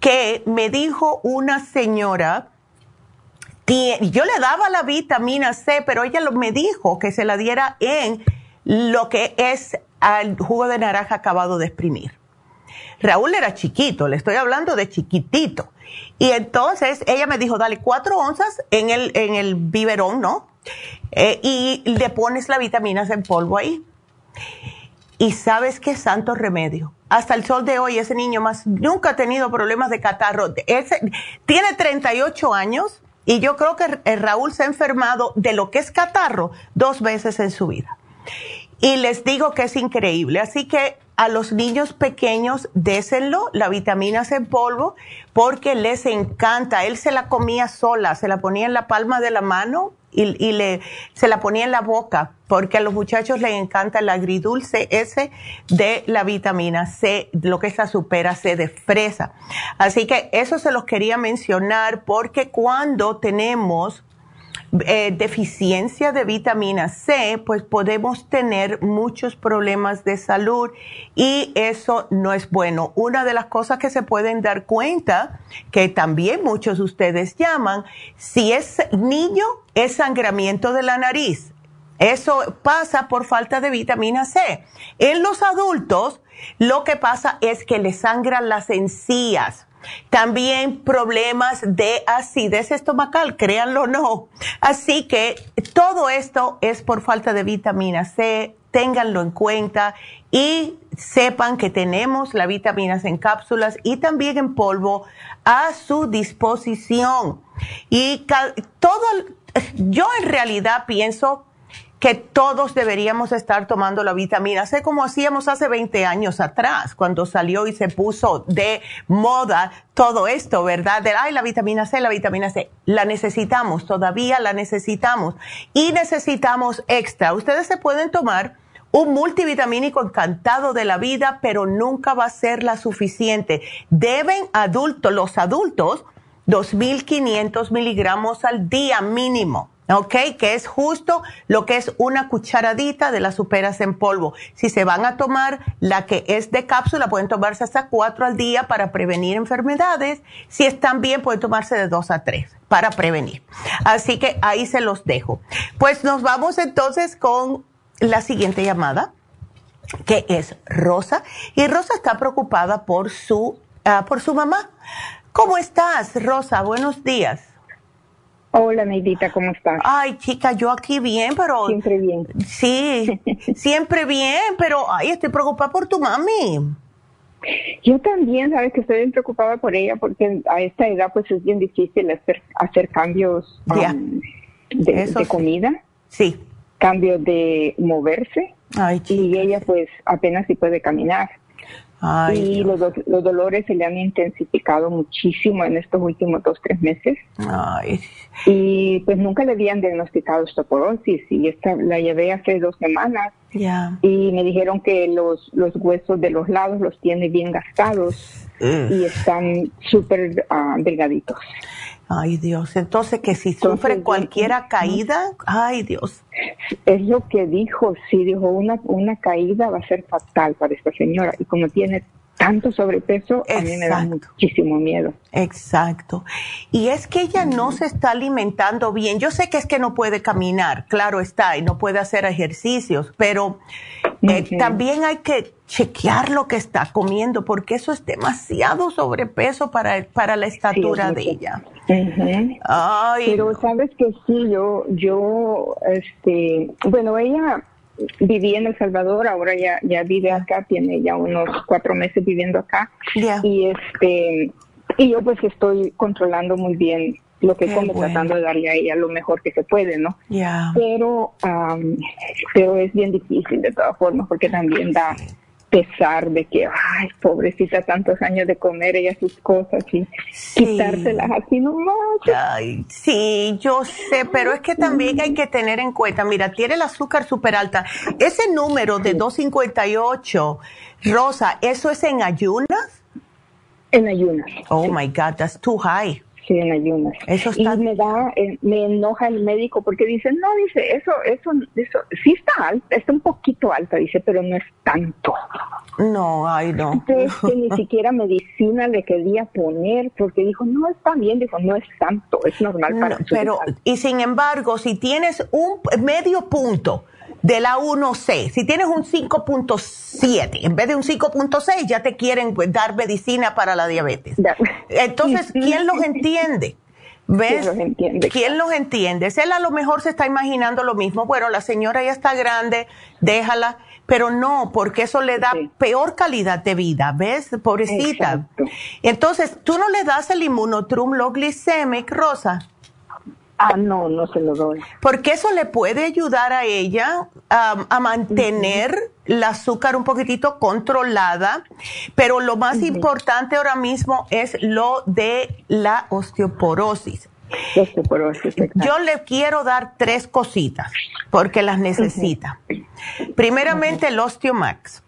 que me dijo una señora, yo le daba la vitamina C, pero ella me dijo que se la diera en lo que es el jugo de naranja acabado de exprimir. Raúl era chiquito, le estoy hablando de chiquitito. Y entonces ella me dijo, dale cuatro onzas en el, en el biberón, ¿no? Eh, y le pones la vitamina C en polvo ahí. Y sabes qué santo remedio. Hasta el sol de hoy, ese niño más nunca ha tenido problemas de catarro. Ese, tiene 38 años y yo creo que Raúl se ha enfermado de lo que es catarro dos veces en su vida. Y les digo que es increíble. Así que a los niños pequeños désenlo, la vitamina C en polvo, porque les encanta. Él se la comía sola, se la ponía en la palma de la mano y, le, se la ponía en la boca, porque a los muchachos les encanta el agridulce ese de la vitamina C, lo que es supera C de fresa. Así que eso se los quería mencionar porque cuando tenemos eh, deficiencia de vitamina C, pues podemos tener muchos problemas de salud y eso no es bueno. Una de las cosas que se pueden dar cuenta, que también muchos de ustedes llaman, si es niño, es sangramiento de la nariz. Eso pasa por falta de vitamina C. En los adultos, lo que pasa es que le sangran las encías también problemas de acidez estomacal, créanlo o no. Así que todo esto es por falta de vitamina C, ténganlo en cuenta y sepan que tenemos la vitamina C en cápsulas y también en polvo a su disposición. Y todo, yo en realidad pienso que todos deberíamos estar tomando la vitamina C como hacíamos hace 20 años atrás, cuando salió y se puso de moda todo esto, ¿verdad? De, ay, la vitamina C, la vitamina C. La necesitamos, todavía la necesitamos. Y necesitamos extra. Ustedes se pueden tomar un multivitamínico encantado de la vida, pero nunca va a ser la suficiente. Deben adultos, los adultos, 2.500 miligramos al día mínimo ¿ok? Que es justo lo que es una cucharadita de las superas en polvo. Si se van a tomar la que es de cápsula, pueden tomarse hasta cuatro al día para prevenir enfermedades. Si están bien, pueden tomarse de dos a tres para prevenir. Así que ahí se los dejo. Pues nos vamos entonces con la siguiente llamada, que es Rosa. Y Rosa está preocupada por su, ah, por su mamá. ¿Cómo estás, Rosa? Buenos días. Hola, Neidita, ¿cómo estás? Ay, chica, yo aquí bien, pero... Siempre bien. Sí, (laughs) siempre bien, pero, ay, estoy preocupada por tu mami. Yo también, sabes que estoy bien preocupada por ella porque a esta edad pues es bien difícil hacer, hacer cambios um, de, comida. Sí. Cambios de moverse. Ay, y ella pues apenas si puede caminar y los, los, dolores se le han intensificado muchísimo en estos últimos dos, tres meses. Y pues nunca le habían diagnosticado osteoporosis y esta la llevé hace dos semanas. Y me dijeron que los, los huesos de los lados los tiene bien gastados y están súper uh, delgaditos. Ay Dios, entonces que si sufre cualquiera caída, ay Dios. Es lo que dijo, sí, dijo, una, una caída va a ser fatal para esta señora y como tiene tanto sobrepeso, a mí me da muchísimo miedo. Exacto. Y es que ella no se está alimentando bien. Yo sé que es que no puede caminar, claro está, y no puede hacer ejercicios, pero eh, también hay que chequear lo que está comiendo, porque eso es demasiado sobrepeso para, para la estatura de ella. Pero sabes que sí, yo, yo, este, bueno, ella vivía en El Salvador, ahora ya, ya vive acá, tiene ya unos cuatro meses viviendo acá. Y este, y yo pues estoy controlando muy bien lo que como tratando de darle a ella lo mejor que se puede, ¿no? Pero, pero es bien difícil de todas formas porque también da pesar de que, ay, pobrecita, tantos años de comer ella sus cosas y quitárselas así nomás. Ay, sí, yo sé, pero es que también hay que tener en cuenta, mira, tiene el azúcar súper alta. Ese número de 258, Rosa, ¿eso es en ayunas? En ayunas. Oh my God, that's too high en ayunas. Eso Y me da, eh, me enoja el médico porque dice, no, dice, eso, eso, eso, sí está alta, está un poquito alta, dice, pero no es tanto. No, ay, no. Entonces, que (laughs) ni siquiera medicina le quería poner porque dijo, no, está bien, dijo, no es tanto, es normal para Pero, y sin embargo, si tienes un medio punto, de la 1C. Si tienes un 5.7, en vez de un 5.6, ya te quieren pues, dar medicina para la diabetes. Entonces, (laughs) ¿quién los entiende? ¿Ves? ¿Quién los entiende? ¿Quién los entiende? Él a lo mejor se está imaginando lo mismo. Bueno, la señora ya está grande, déjala. Pero no, porque eso le da peor calidad de vida, ¿ves? Pobrecita. Entonces, ¿tú no le das el inmunotrum low glycemic, Rosa? Ah, no, no se lo doy. Porque eso le puede ayudar a ella a mantener el azúcar un poquitito controlada, pero lo más importante ahora mismo es lo de la osteoporosis. Osteoporosis Yo le quiero dar tres cositas porque las necesita. Primeramente el Osteomax.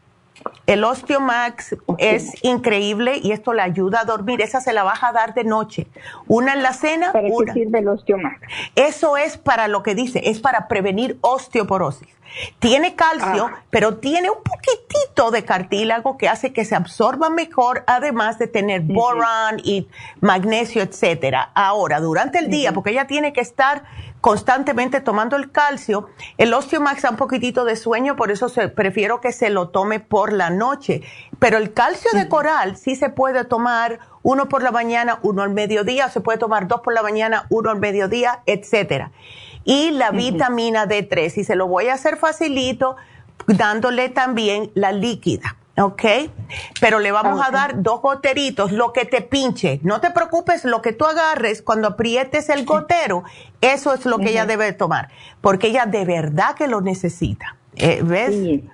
El Osteomax es increíble y esto le ayuda a dormir. Esa se la vas a dar de noche. Una en la cena. ¿Para qué sirve el Osteomax? Eso es para lo que dice, es para prevenir osteoporosis. Tiene calcio, ah. pero tiene un poquitito de cartílago que hace que se absorba mejor, además de tener boron y magnesio, etcétera. Ahora, durante el día, porque ella tiene que estar constantemente tomando el calcio, el Osteomax da un poquitito de sueño, por eso prefiero que se lo tome por la noche. Pero el calcio de coral sí se puede tomar uno por la mañana, uno al mediodía, se puede tomar dos por la mañana, uno al mediodía, etcétera. Y la vitamina D3, y se lo voy a hacer facilito, dándole también la líquida. ¿Ok? Pero le vamos a dar dos goteritos, lo que te pinche. No te preocupes, lo que tú agarres cuando aprietes el gotero, eso es lo que ella debe tomar, porque ella de verdad que lo necesita. Eh, ¿Ves? Sí.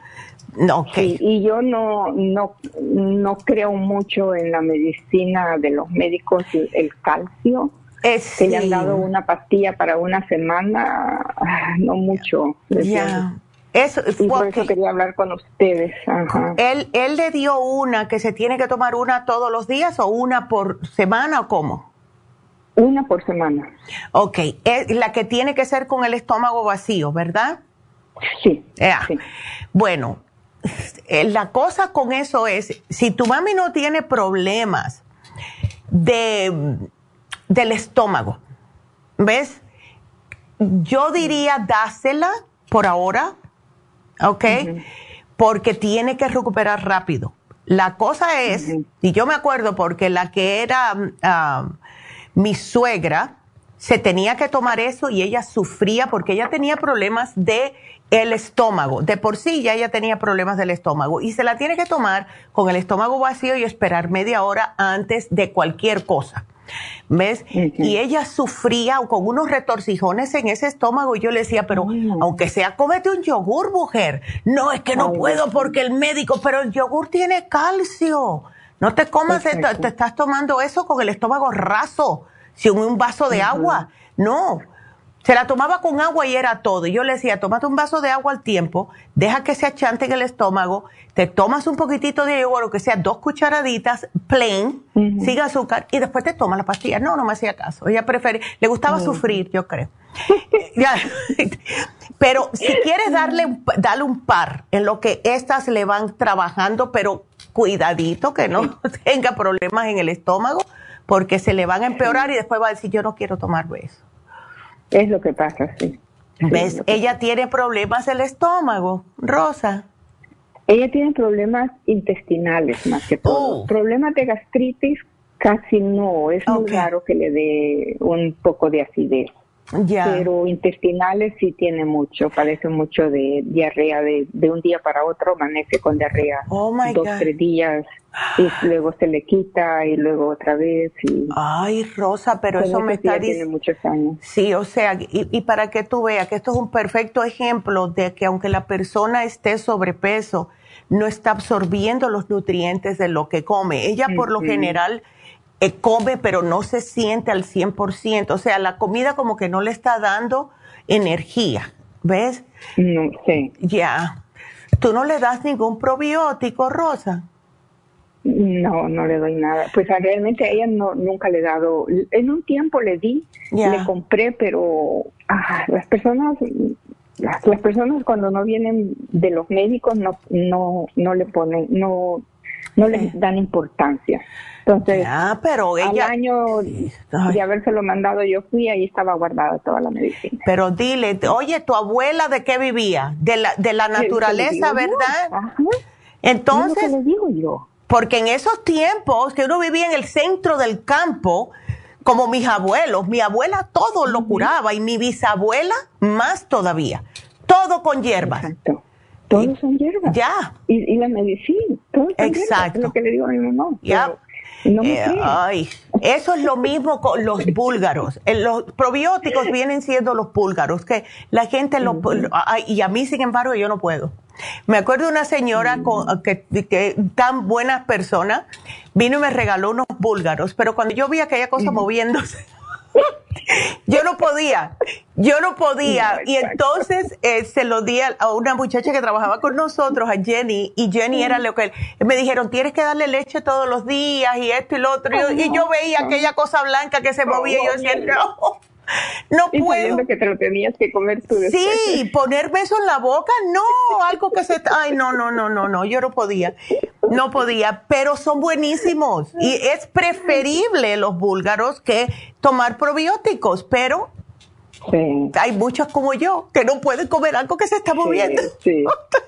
Okay. y yo no, no, no creo mucho en la medicina de los médicos, el calcio. Es, que le han dado una pastilla para una semana, ah, no mucho. Ya. Eso, y por eso quería hablar con ustedes. ¿Él, ¿Él le dio una que se tiene que tomar una todos los días o una por semana o cómo? Una por semana. Ok, es la que tiene que ser con el estómago vacío, ¿verdad? Sí. Bueno, eh, la cosa con eso es, si tu mami no tiene problemas de, del estómago, ¿ves? Yo diría dásela por ahora, ¿ok? Porque tiene que recuperar rápido. La cosa es, y yo me acuerdo porque la que era ah, mi suegra, se tenía que tomar eso y ella sufría porque ella tenía problemas de el estómago. De por sí ya ella tenía problemas del estómago y se la tiene que tomar con el estómago vacío y esperar media hora antes de cualquier cosa. ¿Ves? Y ella sufría con unos retorcijones en ese estómago y yo le decía, pero aunque sea, cómete un yogur, mujer. No, es que no puedo porque el médico, pero el yogur tiene calcio. No te comas, te, te, estás tomando eso con el estómago raso, sin un vaso de agua. No, se la tomaba con agua y era todo. Y yo le decía, tómate un vaso de agua al tiempo, deja que se achante en el estómago, te tomas un poquitito de yogur, o que sea dos cucharaditas, plain, sin azúcar, y después te tomas la pastilla. No, no me hacía caso. Ella prefería, le gustaba sufrir, yo creo. (laughs) pero si quieres darle, darle un par en lo que estas le van trabajando, pero cuidadito que no tenga problemas en el estómago, porque se le van a empeorar y después va a decir, yo no quiero tomar eso. Es lo que pasa, sí. ¿Ves? Ella tiene problemas del estómago, Rosa. Ella tiene problemas intestinales más que todo. Oh. Problemas de gastritis casi no. Es muy raro que le dé un poco de acidez. Pero intestinales sí tiene mucho, padece mucho de diarrea, de, de un día para otro amanece con diarrea. Oh dos, tres días y luego se le quita y luego otra vez. Y Ay, Rosa, pero eso me está diciendo. muchos años. Sí, o sea, y, y para que tú veas que esto es un perfecto ejemplo de que aunque la persona esté sobrepeso, no está absorbiendo los nutrientes de lo que come. Ella por lo general eh, come pero no se siente al 100%, o sea, la comida como que no le está dando energía, ¿ves? No sé. Ya. ¿Tú no le das ningún probiótico, Rosa? No, no le doy nada. Pues realmente a ella no, nunca le he dado. En un tiempo le di, le compré, pero ah, las personas, las, personas cuando no vienen de los médicos no, no, no le ponen, no, no les dan importancia. Entonces, pero ella, al año de habérselo mandado yo fui y estaba guardada toda la medicina. Pero dile, oye, ¿tu abuela de qué vivía? De la, de la naturaleza, ¿verdad? Entonces, ¿Qué le digo yo? Porque en esos tiempos que uno vivía en el centro del campo, como mis abuelos, mi abuela todo lo curaba y mi bisabuela más todavía. Todo con hierbas. Exacto. Todos son hierbas. Ya. Y, la medicina. Todo Exacto. Es lo que le digo a mi mamá. Ya. Eh, ay, eso es lo mismo con los búlgaros. Los probióticos vienen siendo los búlgaros, que la gente lo, y a mí sin embargo yo no puedo. Me acuerdo de una señora con, que, tan buena persona vino y me regaló unos búlgaros, pero cuando yo vi aquella cosa moviéndose, yo no podía, yo no podía. y entonces eh, se lo di a, una muchacha que trabajaba con nosotros, a Jenny, y Jenny era lo que me dijeron, tienes que darle leche todos los días y esto y lo otro. y yo veía aquella cosa blanca que se movía y yo decía, no. (laughs) No y puedo. que te lo tenías que comer tú después. Sí, ponerme eso en la boca, no, algo que se... Ay, no, no, no, no, no, yo no podía, no podía, pero son buenísimos y es preferible los búlgaros que tomar probióticos, pero Sí. Hay muchos como yo que no pueden comer algo que se está moviendo. Sí,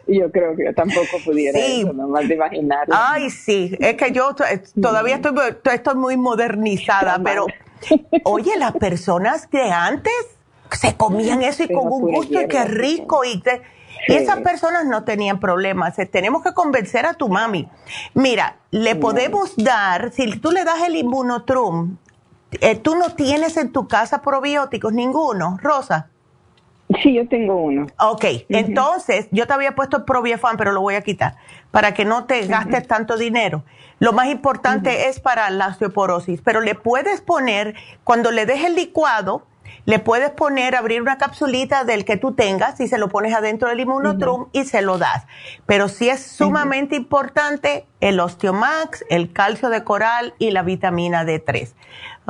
yo creo que yo tampoco pudiera sí. eso, nomás de imaginarlo. Ay, sí, es que yo todavía estoy, estoy muy modernizada, pero Oye, las personas de antes se comían eso y con un gusto y qué rico y, esas personas no tenían problemas. Tenemos que convencer a tu mami. Mira, le podemos dar, si tú le das el inmunotrum, eh, tú no tienes en tu casa probióticos ninguno, Rosa. Sí, yo tengo uno. Ok, entonces yo te había puesto Probiafan, pero lo voy a quitar para que no te gastes tanto dinero. Lo más importante es para la osteoporosis, pero le puedes poner, cuando le des el licuado, le puedes poner, abrir una capsulita del que tú tengas y se lo pones adentro del inmunotrum y se lo das. Pero sí es sumamente importante el osteomax, el calcio de coral y la vitamina D3.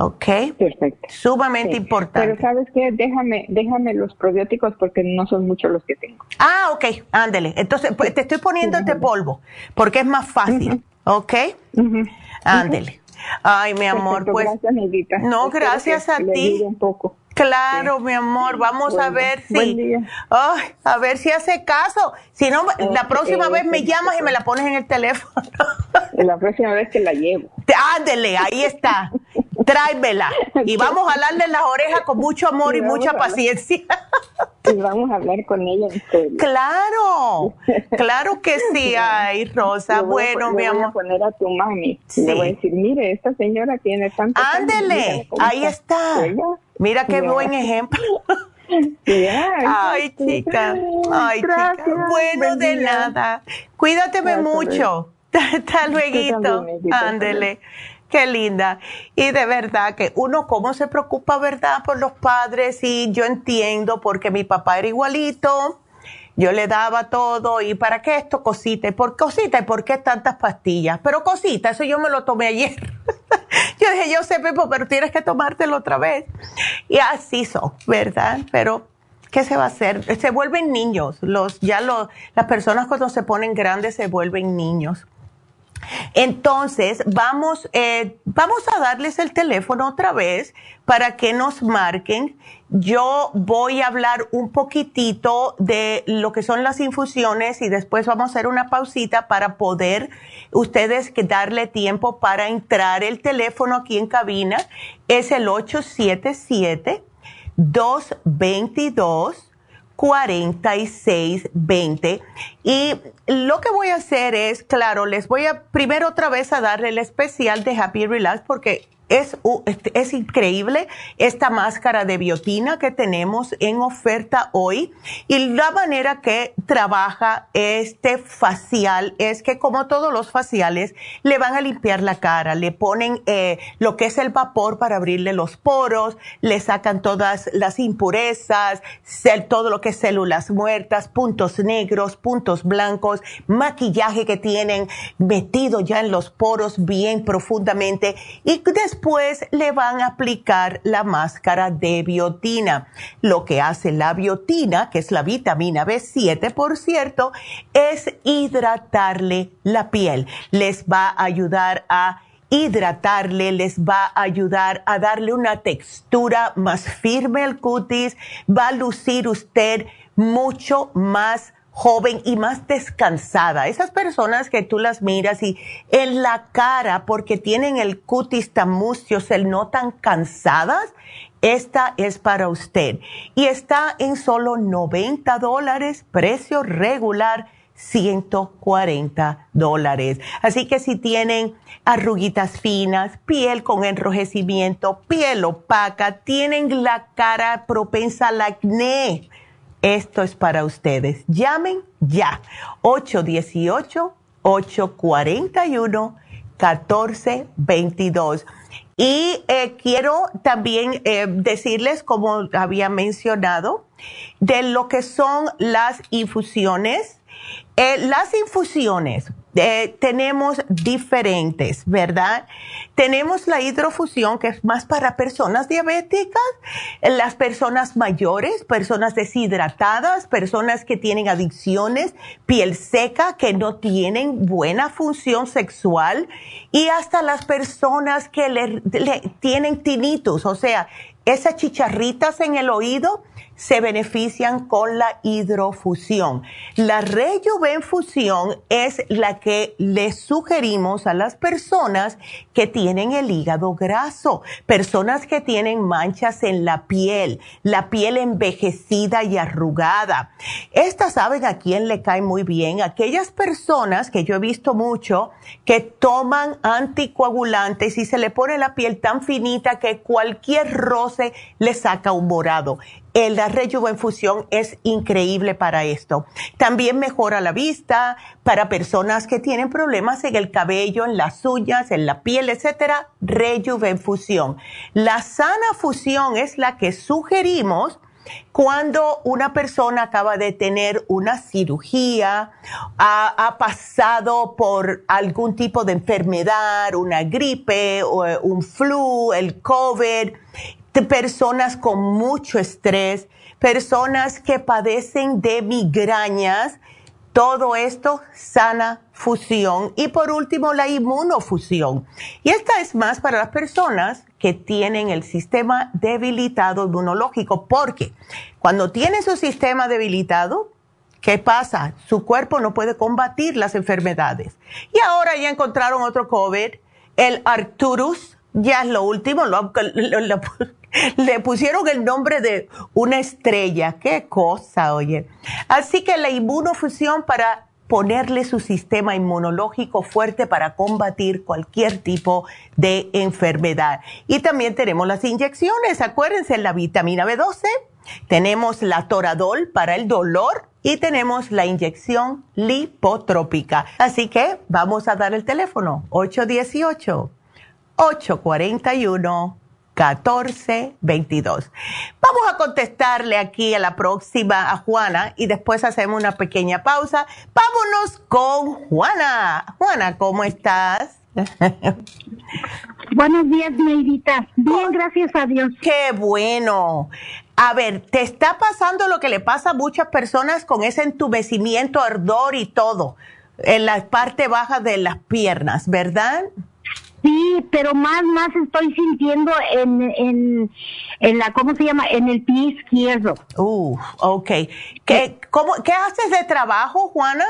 ¿Ok? Perfecto. Sumamente importante. Pero sabes qué, déjame, déjame los probióticos porque no son muchos los que tengo. Ah, ok, ándele. Entonces, pues, te estoy poniendo este polvo porque es más fácil. ¿Ok? Ándele. Ay, mi amor, pues. Gracias, No, gracias a ti. Un poco. Claro, mi amor, vamos a ver si, a ver si hace caso. Si no, la próxima vez me llamas y me la pones en el teléfono. (laughs) la próxima vez que la llevo. Ándele, ahí está. Tráemela. Y vamos a hablarle las orejas con mucho amor y, mucha paciencia. Y vamos a hablar con ella en Claro, claro que (laughs) sí, ay, Rosa. bueno, mi amor. Voy a poner a tu mami. Le voy a decir, mire, esta señora tiene tanto. Ándele, ahí está. Mira qué buen ejemplo. (laughs) Ay, chica. Ay, chica. Bueno, de nada. Cuídateme mucho. (laughs) Hasta luego. Ándele. Qué linda. Y de verdad que uno cómo se preocupa, ¿verdad? Por los padres y yo entiendo porque mi papá era igualito. Yo le daba todo y para qué esto cosita y por cosita y por qué tantas pastillas. Pero cosita, eso yo me lo tomé ayer. (laughs) yo dije, yo sé, Pepo, pero tienes que tomártelo otra vez. Y así son, ¿verdad? Pero, ¿qué se va a hacer? Se vuelven niños. Los, ya los, las personas cuando se ponen grandes se vuelven niños. Entonces, vamos, eh, vamos a darles el teléfono otra vez para que nos marquen. Yo voy a hablar un poquitito de lo que son las infusiones y después vamos a hacer una pausita para poder ustedes darle tiempo para entrar. El teléfono aquí en cabina es el 877 222 4620. Y lo que voy a hacer es, claro, les voy a primero otra vez a darle el especial de Happy Relax porque es, es increíble esta máscara de biotina que tenemos en oferta hoy. Y la manera que trabaja este facial es que como todos los faciales le van a limpiar la cara, le ponen eh, lo que es el vapor para abrirle los poros, le sacan todas las impurezas, todo lo que es células muertas, puntos negros, puntos blancos, maquillaje que tienen metido ya en los poros bien profundamente. Y después le van a aplicar la máscara de biotina. Lo que hace la biotina, que es la vitamina B7, por cierto, es hidratarle la piel. Les va a ayudar a hidratarle, les va a ayudar a darle una textura más firme al cutis, va a lucir usted mucho más joven y más descansada. Esas personas que tú las miras y en la cara, porque tienen el cutis tan mustio, se notan cansadas, esta es para usted. Y está en solo 90 dólares, precio regular. 140 dólares. Así que si tienen arruguitas finas, piel con enrojecimiento, piel opaca, tienen la cara propensa al acné, esto es para ustedes. Llamen ya. 818-841-1422. Y eh, quiero también eh, decirles, como había mencionado, de lo que son las infusiones. Eh, las infusiones tenemos diferentes, ¿verdad? Tenemos la hidrofusión, que es más para personas diabéticas, las personas mayores, personas deshidratadas, personas que tienen adicciones, piel seca, que no tienen buena función sexual, y hasta las personas que le, tienen tinnitus, o sea, esas chicharritas en el oído se benefician con la hidrofusión. La rejuvenfusión es la que le sugerimos a las personas que tienen el hígado graso, personas que tienen manchas en la piel, la piel envejecida y arrugada. Estas saben a quién le cae muy bien, aquellas personas que yo he visto mucho que toman anticoagulantes y se le pone la piel tan finita que cualquier roce le saca un morado la rejuvenfusión es increíble para esto. También mejora la vista para personas que tienen problemas en el cabello, en las uñas, en la piel, etcétera. Rejuvenfusión. La sana fusión es la que sugerimos cuando una persona acaba de tener una cirugía, ha, ha, pasado por algún tipo de enfermedad, una gripe, o un flu, el COVID, personas con mucho estrés, personas que padecen de migrañas, todo esto sana fusión y por último la inmunofusión. Y esta es más para las personas que tienen el sistema debilitado inmunológico, porque cuando tiene su sistema debilitado, ¿qué pasa? Su cuerpo no puede combatir las enfermedades. Y ahora ya encontraron otro COVID, el Arcturus, ya es lo último, le pusieron el nombre de una estrella, qué cosa, oye. Así que la inmunofusión para ponerle su sistema inmunológico fuerte para combatir cualquier tipo de enfermedad. Y también tenemos las inyecciones, acuérdense, la vitamina B12, tenemos la toradol para el dolor y tenemos la inyección lipotrópica. Así que vamos a dar el teléfono 818 841 1422. Vamos a contestarle aquí a la próxima a Juana y después hacemos una pequeña pausa. Vámonos con Juana. Juana, ¿cómo estás? Buenos días, Neidita. Bien, gracias a Dios. Qué bueno. A ver, te está pasando lo que le pasa a muchas personas con ese entumecimiento, ardor y todo en la parte baja de las piernas, ¿verdad? Sí, pero más, más estoy sintiendo en, en, en la, ¿cómo se llama? En el pie izquierdo. Uh, ok. ¿Qué, cómo, ¿Qué haces de trabajo, Juana?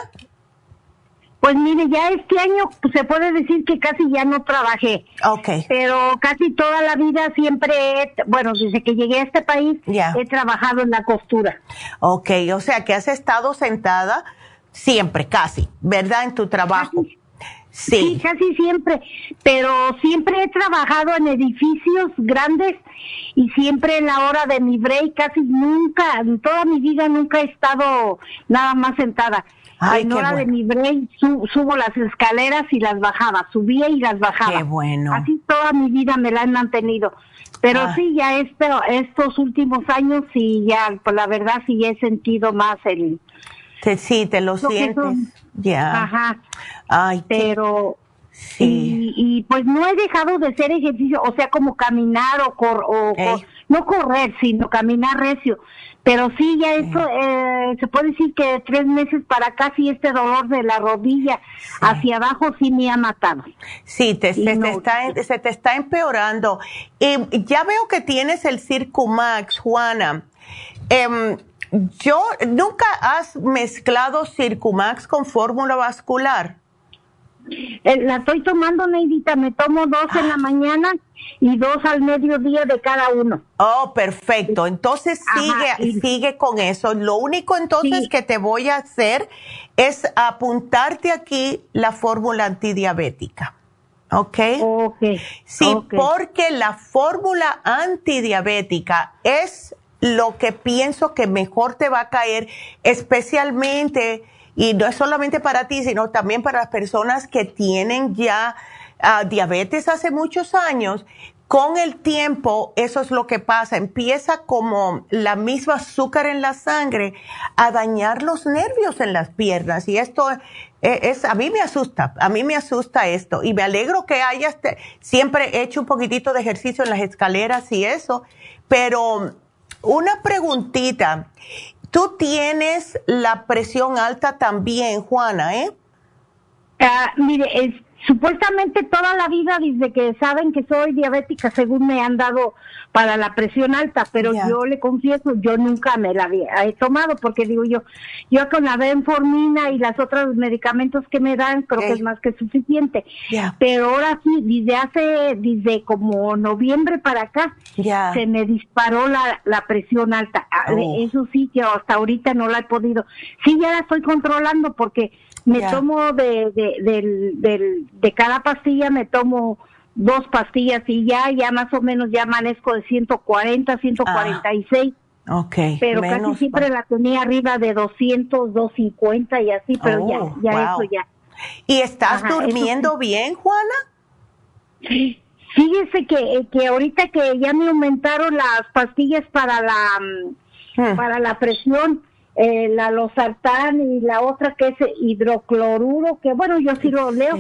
Pues mire, ya este año pues, se puede decir que casi ya no trabajé. Ok. Pero casi toda la vida siempre, he, bueno, desde que llegué a este país, he trabajado en la costura. Ok, o sea que has estado sentada siempre, casi, ¿verdad? En tu trabajo. Sí. casi siempre, pero siempre he trabajado en edificios grandes y siempre en la hora de mi break, casi nunca, en toda mi vida nunca he estado nada más sentada. en hora de mi break subo las escaleras y las bajaba, subía y las bajaba. Qué bueno. Así toda mi vida me la han mantenido. Pero ah. sí, ya estos últimos años sí, ya, pues la verdad sí he sentido más el... Sí, te lo, sientes. Ya. Ajá. Ay, pero sí. Y, pues no he dejado de hacer ejercicio, o sea, como caminar o, cor, o no correr, sino caminar recio. Pero sí, ya eso, eh, se puede decir que tres meses para acá, sí, este dolor de la rodilla hacia abajo sí me ha matado. Sí, te, se, te está, se te está empeorando. Y ya veo que tienes el Circumax, Juana. Eh, yo, ¿nunca has mezclado Circumax con fórmula vascular? Eh, la estoy tomando, Neidita. Me tomo dos en la mañana y dos al mediodía de cada uno. Oh, perfecto. Entonces sigue, sigue con eso. Lo único entonces que te voy a hacer es apuntarte aquí la fórmula antidiabética. ¿Ok? Ok. Sí, porque la fórmula antidiabética es lo que pienso que mejor te va a caer, especialmente, y no es solamente para ti, sino también para las personas que tienen ya ah, diabetes hace muchos años. Con el tiempo, eso es lo que pasa. Empieza como la misma azúcar en la sangre a dañar los nervios en las piernas. Y esto es, es, a mí me asusta, a mí me asusta esto. Y me alegro que hayas siempre hecho un poquitito de ejercicio en las escaleras y eso. Pero una preguntita. Tú tienes la presión alta también, Juana, ¿eh? Ah, mire, es, supuestamente toda la vida, desde que saben que soy diabética, según me han dado para la presión alta, pero yo le confieso, yo nunca me la he tomado, porque digo yo, yo con la benformina y las otros medicamentos que me dan, creo que es más que suficiente. Pero ahora sí, desde hace, desde como noviembre para acá, se me disparó la, la presión alta. Ah, oh. Eso sí, que hasta ahorita no la he podido. Sí, ya la estoy controlando porque me tomo de, de, de, cada pastilla, me tomo dos pastillas y ya, ya más o menos ya amanezco de 140, 146. Ah, ok. Pero casi siempre la tenía arriba de 200, 250 y así, pero ya, oh, ya eso ya. ¿Y estás durmiendo bien, Juana? Sí. Fíjese que, que ahorita que ya me aumentaron las pastillas para la, mm, hmm. para la presión, eh, la losartán y la otra que es hidrocloruro, que bueno, yo sí lo leo,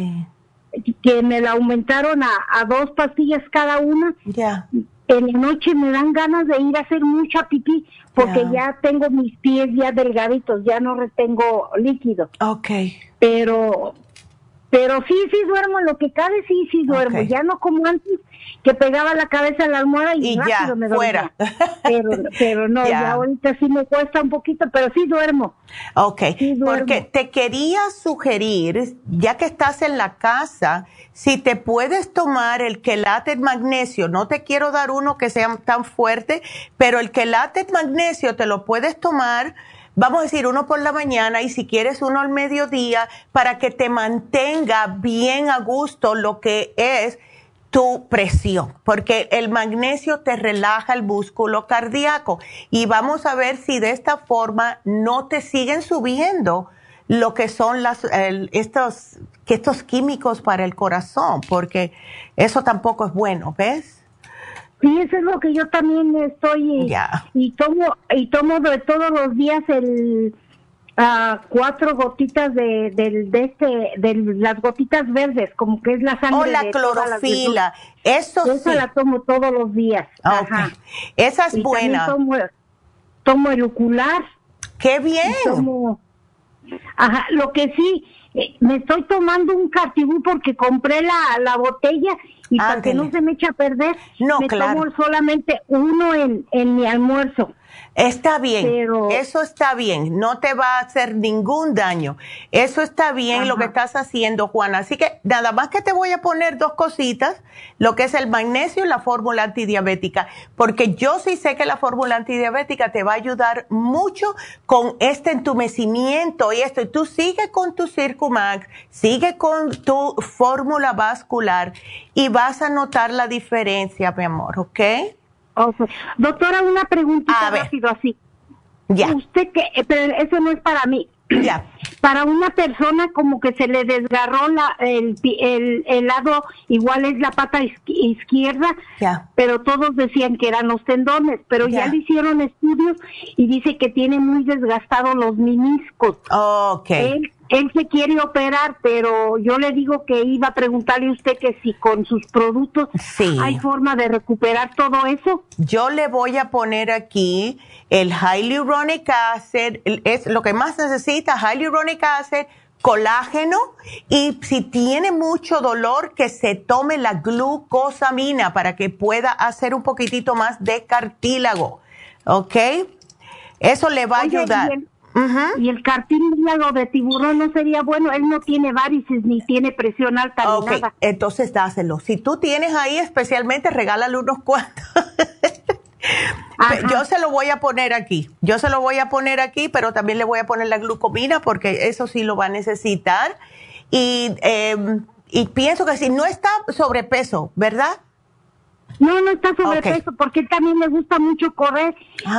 que me la aumentaron a, dos pastillas cada una. Ya. en la noche me dan ganas de ir a hacer mucha pipí porque ya tengo mis pies ya delgaditos, ya no retengo líquido. Ok. Pero pero sí, sí duermo, lo que cabe sí, sí duermo, ya no como antes que pegaba la cabeza en la almohada y, ya, me fuera. Pero, pero no, (laughs) ya. ahorita sí me cuesta un poquito, pero sí duermo. Ok, porque te quería sugerir, ya que estás en la casa, si te puedes tomar el quelate magnesio, no te quiero dar uno que sea tan fuerte, pero el quelate magnesio te lo puedes tomar vamos a decir uno por la mañana y si quieres uno al mediodía para que te mantenga bien a gusto lo que es tu presión, porque el magnesio te relaja el músculo cardíaco y vamos a ver si de esta forma no te siguen subiendo lo que son las, estos, estos químicos para el corazón, porque eso tampoco es bueno, ¿ves? Sí, eso es lo que yo también estoy y tomo y tomo de todos los días el uh, cuatro gotitas de, del de este de las gotitas verdes, como que es la sangre. O la clorofila, eso Esa la tomo todos los días. Ajá. Esa es buena. Tomo, tomo, el ocular. Qué bien. Tomo, ajá, lo que sí eh, me estoy tomando un cartibú porque compré la, la botella y para que no se me eche a perder, no, me tomo solamente uno en, en mi almuerzo. Está bien, eso está bien, no te va a hacer ningún daño. Eso está bien lo que estás haciendo, Juana. Así que nada más que te voy a poner dos cositas, lo que es el magnesio y la fórmula antidiabética, porque yo sí sé que la fórmula antidiabética te va a ayudar mucho con este entumecimiento y esto. Y tú sigue con tu Circumax, sigue con tu fórmula vascular y vas a notar la diferencia, mi amor, ¿ok? Doctora, una preguntita rápido así. Ya. Usted que, eh, pero eso no es para mí. (clears throat) Ya. Para una persona como que se le desgarró la, el, el, lado, igual es la pata izquierda, ya. pero todos decían que eran los tendones, pero ya. le hicieron estudios y dice que tiene muy desgastados los meniscos. ok él se quiere operar, pero yo le digo que iba a preguntarle a usted que si con sus productos hay forma de recuperar todo eso. Yo le voy a poner aquí el hyaluronic acid, es lo que más necesita, hyaluronic acid, colágeno y si tiene mucho dolor que se tome la glucosamina para que pueda hacer un poquitito más de cartílago, ¿ok? Eso le va a ayudar. Y el cartílago de tiburón no sería bueno, él no tiene varices ni tiene presión alta ni nada. Entonces dáselo. Si tú tienes ahí especialmente, regálale unos cuantos. (laughs) Yo se lo voy a poner aquí. Yo se lo voy a poner aquí, pero también le voy a poner la glucomina porque eso sí lo va a necesitar. Y, em, y pienso que si no está sobrepeso, ¿verdad? No, no está sobrepeso porque él también le gusta mucho correr.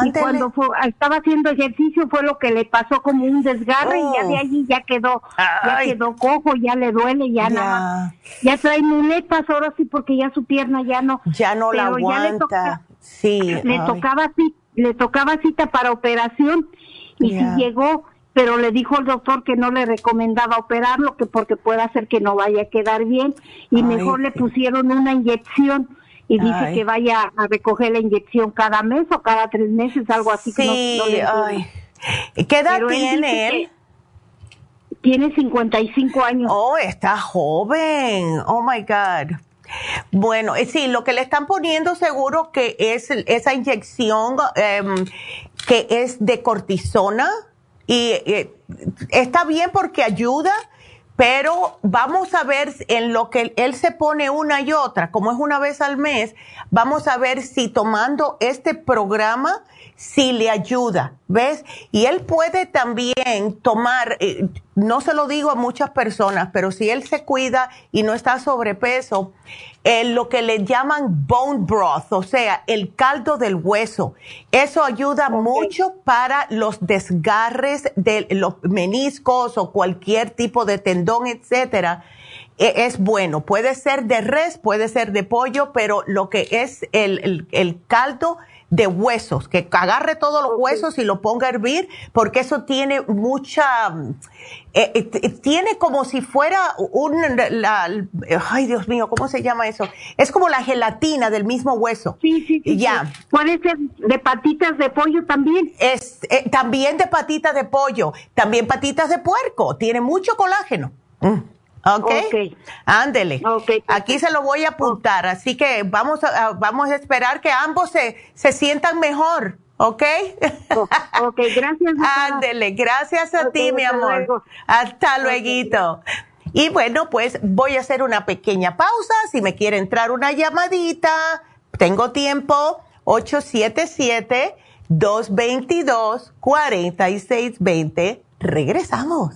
Y cuando estaba haciendo ejercicio fue lo que le pasó como un desgarre y ya de oh. allí ya quedó, ya quedó cojo, ya le duele, ya, nada, ya trae muletas ahora sí porque ya su pierna ya no, ya no la aguanta, le sí, le tocaba le tocaba cita para operación y si llegó pero le dijo el doctor que no le recomendaba operarlo que porque puede hacer que no vaya a quedar bien y mejor le pusieron una inyección y dice que vaya a recoger la inyección cada mes o cada tres meses, algo así. Sí, ay. ¿Qué edad tiene él? Tiene 55 años. Oh, está joven. Oh, my God. Bueno, eh, sí, lo que le están poniendo seguro que es esa inyección em, que es de cortisona y eh, está bien porque ayuda, pero vamos a ver en lo que él se pone una y otra, como es una vez al mes, vamos a ver si tomando este programa, si le ayuda, ¿ves? Y él puede también tomar, eh, no se lo digo a muchas personas, pero si él se cuida y no está sobrepeso, eh, lo que le llaman bone broth, o sea, el caldo del hueso. Eso ayuda mucho para los desgarres de los meniscos o cualquier tipo de tendón, etcétera. E, es bueno, puede ser de res, puede ser de pollo, pero lo que es el, el caldo de huesos, que agarre todos los huesos y lo ponga a hervir, porque eso tiene mucha, eh, eh, tiene como si fuera un, ay Dios mío, ¿cómo se llama eso? Es como la gelatina del mismo hueso. Sí, sí, sí. Ya. Puede ser de patitas de pollo también. Es, eh, también de patitas de pollo, también patitas de puerco, tiene mucho colágeno. Mm. ¿Ok? Ándele. Aquí se lo voy a apuntar, así que vamos a, vamos a esperar que ambos se, se sientan mejor. ¿Ok? ok, gracias. (laughs) Ándele, gracias a ti, mi amor. Hasta luego. Y bueno, pues voy a hacer una pequeña pausa. Si me quiere entrar una llamadita, tengo tiempo. 877-222-4620. Regresamos.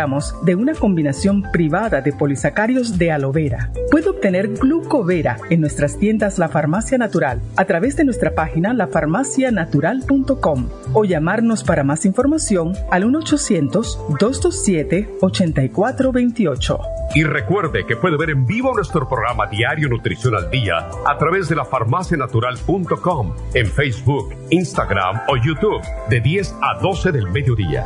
de una combinación privada de polisacarios de aloe vera. Puede obtener glucovera en nuestras tiendas La Farmacia Natural a través de nuestra página lafarmacianatural.com o llamarnos para más información al 1-800-227-8428. Y recuerde que puede ver en vivo nuestro programa Diario Nutrición al Día a través de lafarmacianatural.com en Facebook, Instagram o YouTube de 10 a 12 del mediodía.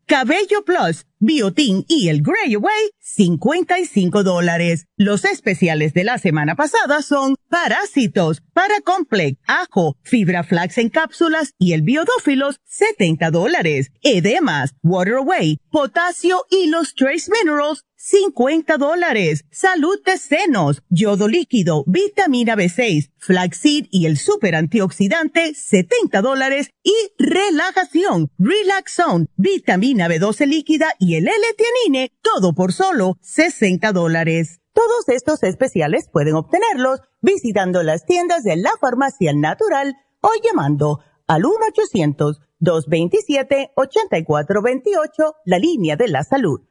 Cabello Plus, Biotin y el Grey Away, 55 dólares. Los especiales de la semana pasada son Parásitos, Paracomplex, Ajo, Fibra Flax en cápsulas y el Biodófilos, 70 dólares. Edemas, Water Away, Potasio y los Trace Minerals, 50 dólares. Salud de senos, yodo líquido, vitamina B6, flaxseed y el super antioxidante, 70 dólares. Y relajación, Relaxone, vitamina B12 líquida y el L-Tianine, todo por solo 60 dólares. Todos estos especiales pueden obtenerlos visitando las tiendas de la farmacia natural o llamando al 1-800-227-8428, la línea de la salud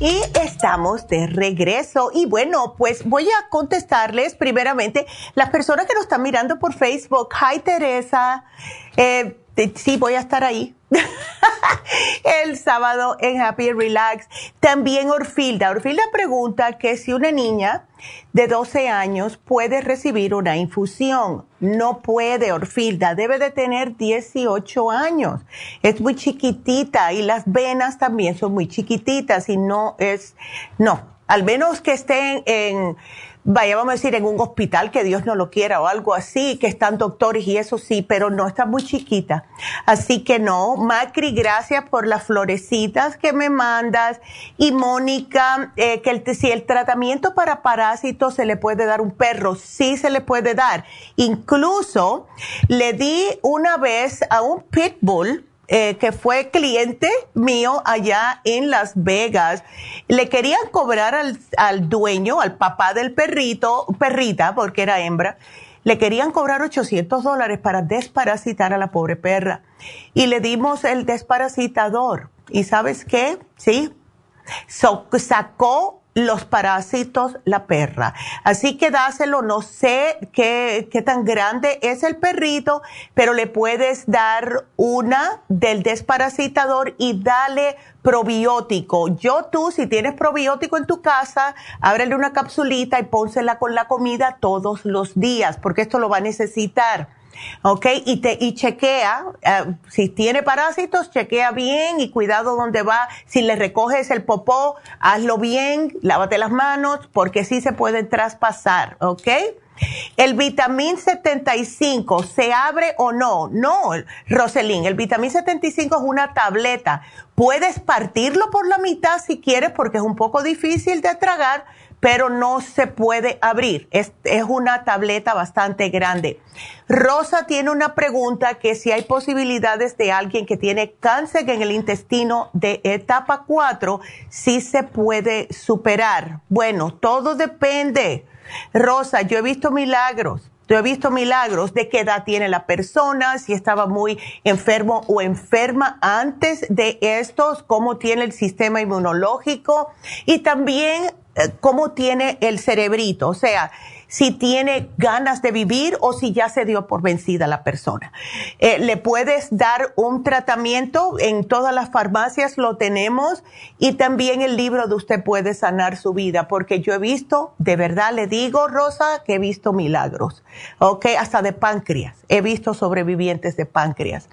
Y estamos de regreso. Y bueno, pues voy a contestarles primeramente las personas que nos están mirando por Facebook. Hi Teresa. Eh, sí, voy a estar ahí. (laughs) el sábado en Happy Relax. También Orfilda. Orfilda pregunta que si una niña de 12 años puede recibir una infusión. No puede, Orfilda. Debe de tener 18 años. Es muy chiquitita y las venas también son muy chiquititas y no es, no. Al menos que estén en vaya, vamos a decir, en un hospital que Dios no lo quiera o algo así, que están doctores y eso sí, pero no está muy chiquita. Así que no, Macri, gracias por las florecitas que me mandas. Y Mónica, eh, que si el tratamiento para parásitos se le puede dar un perro, sí se le puede dar. Incluso le di una vez a un pitbull, eh, que fue cliente mío allá en Las Vegas, le querían cobrar al, al dueño, al papá del perrito, perrita, porque era hembra, le querían cobrar 800 dólares para desparasitar a la pobre perra. Y le dimos el desparasitador. ¿Y sabes qué? Sí. sacó los parásitos la perra. Así que dáselo, no sé qué, qué tan grande es el perrito, pero le puedes dar una del desparasitador y dale probiótico. Yo tú, si tienes probiótico en tu casa, ábrele una capsulita y pónsela con la comida todos los días, porque esto lo va a necesitar. ¿Ok? Y, te, y chequea, eh, si tiene parásitos, chequea bien y cuidado donde va. Si le recoges el popó, hazlo bien, lávate las manos, porque sí se puede traspasar, ¿ok? El vitamín 75, ¿se abre o no? No, Roselín, el vitamín 75 es una tableta. Puedes partirlo por la mitad si quieres porque es un poco difícil de tragar, pero no se puede abrir. Es, una tableta bastante grande. Rosa tiene una pregunta que si hay posibilidades de alguien que tiene cáncer en el intestino de etapa 4, si se puede superar. Bueno, todo depende. Rosa, yo he visto milagros Yo he visto milagros de qué edad tiene la persona, si estaba muy enfermo o enferma antes de estos, cómo tiene el sistema inmunológico y también cómo tiene el cerebrito. O sea, si tiene ganas de vivir o si ya se dio por vencida la persona. Eh, le puedes dar un tratamiento, en todas las farmacias lo tenemos y también el libro de usted puede sanar su vida, porque yo he visto, de verdad le digo, Rosa, que he visto milagros, ok, hasta de páncreas, he visto sobrevivientes de páncreas.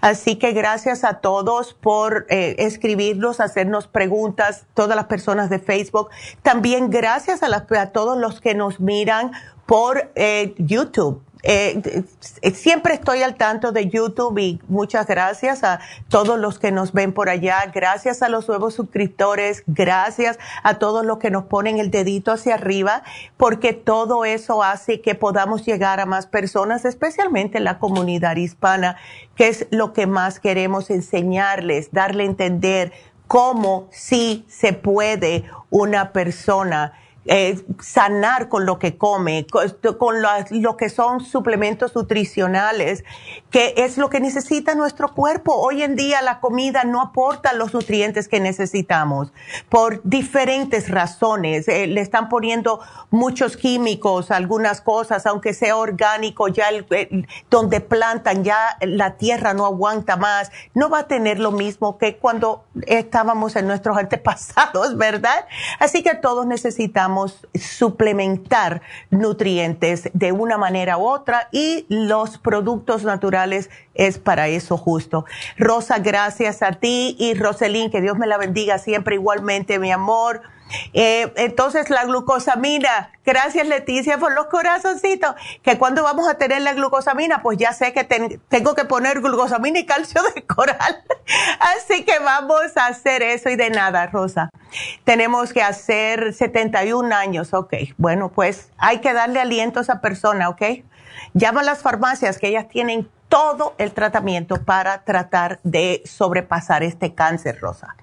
Así que gracias a todos por eh, escribirnos, hacernos preguntas, todas las personas de Facebook. También gracias a, a todos los que nos miran por eh, YouTube. Eh, siempre estoy al tanto de YouTube y muchas gracias a todos los que nos ven por allá, gracias a los nuevos suscriptores, gracias a todos los que nos ponen el dedito hacia arriba, porque todo eso hace que podamos llegar a más personas, especialmente en la comunidad hispana, que es lo que más queremos enseñarles, darle a entender cómo sí se puede una persona eh, sanar con lo que come, con, lo, que son suplementos nutricionales, que es lo que necesita nuestro cuerpo. Hoy en día la comida no aporta los nutrientes que necesitamos por diferentes razones. Eh, le están poniendo muchos químicos, algunas cosas, aunque sea orgánico, ya donde plantan, ya la tierra no aguanta más. No va a tener lo mismo que cuando estábamos en nuestros (laughs) antepasados, ¿verdad? Así que todos necesitamos suplementar nutrientes de una manera u otra y los productos naturales es para eso justo. Rosa, gracias a ti y Roselín, que Dios me la bendiga siempre igualmente, mi amor. Eh, entonces, la glucosamina, gracias Leticia por los corazoncitos, que cuando vamos a tener la glucosamina, pues ya sé que tengo que poner glucosamina y calcio de coral. (laughs) Así que vamos a hacer eso y de nada, Rosa. Tenemos que hacer 71 años, ok. Bueno, pues hay que darle aliento a esa persona, ok. Llama a las farmacias que ellas tienen todo el tratamiento para tratar de sobrepasar este cáncer, Rosa.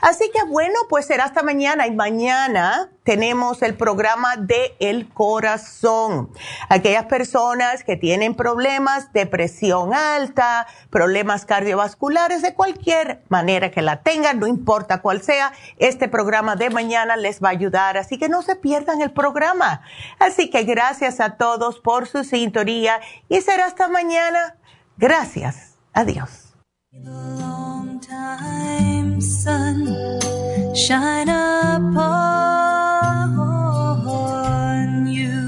Así que bueno, pues será hasta mañana y mañana tenemos el programa de el corazón. Aquellas personas que tienen problemas de presión alta, problemas cardiovasculares de cualquier manera que la tengan, no importa cuál sea, este programa de mañana les va a ayudar. Así que no se pierdan el programa. Así que gracias a todos por su sintonía y será hasta mañana. Gracias. Adiós. The long time sun shine upon you.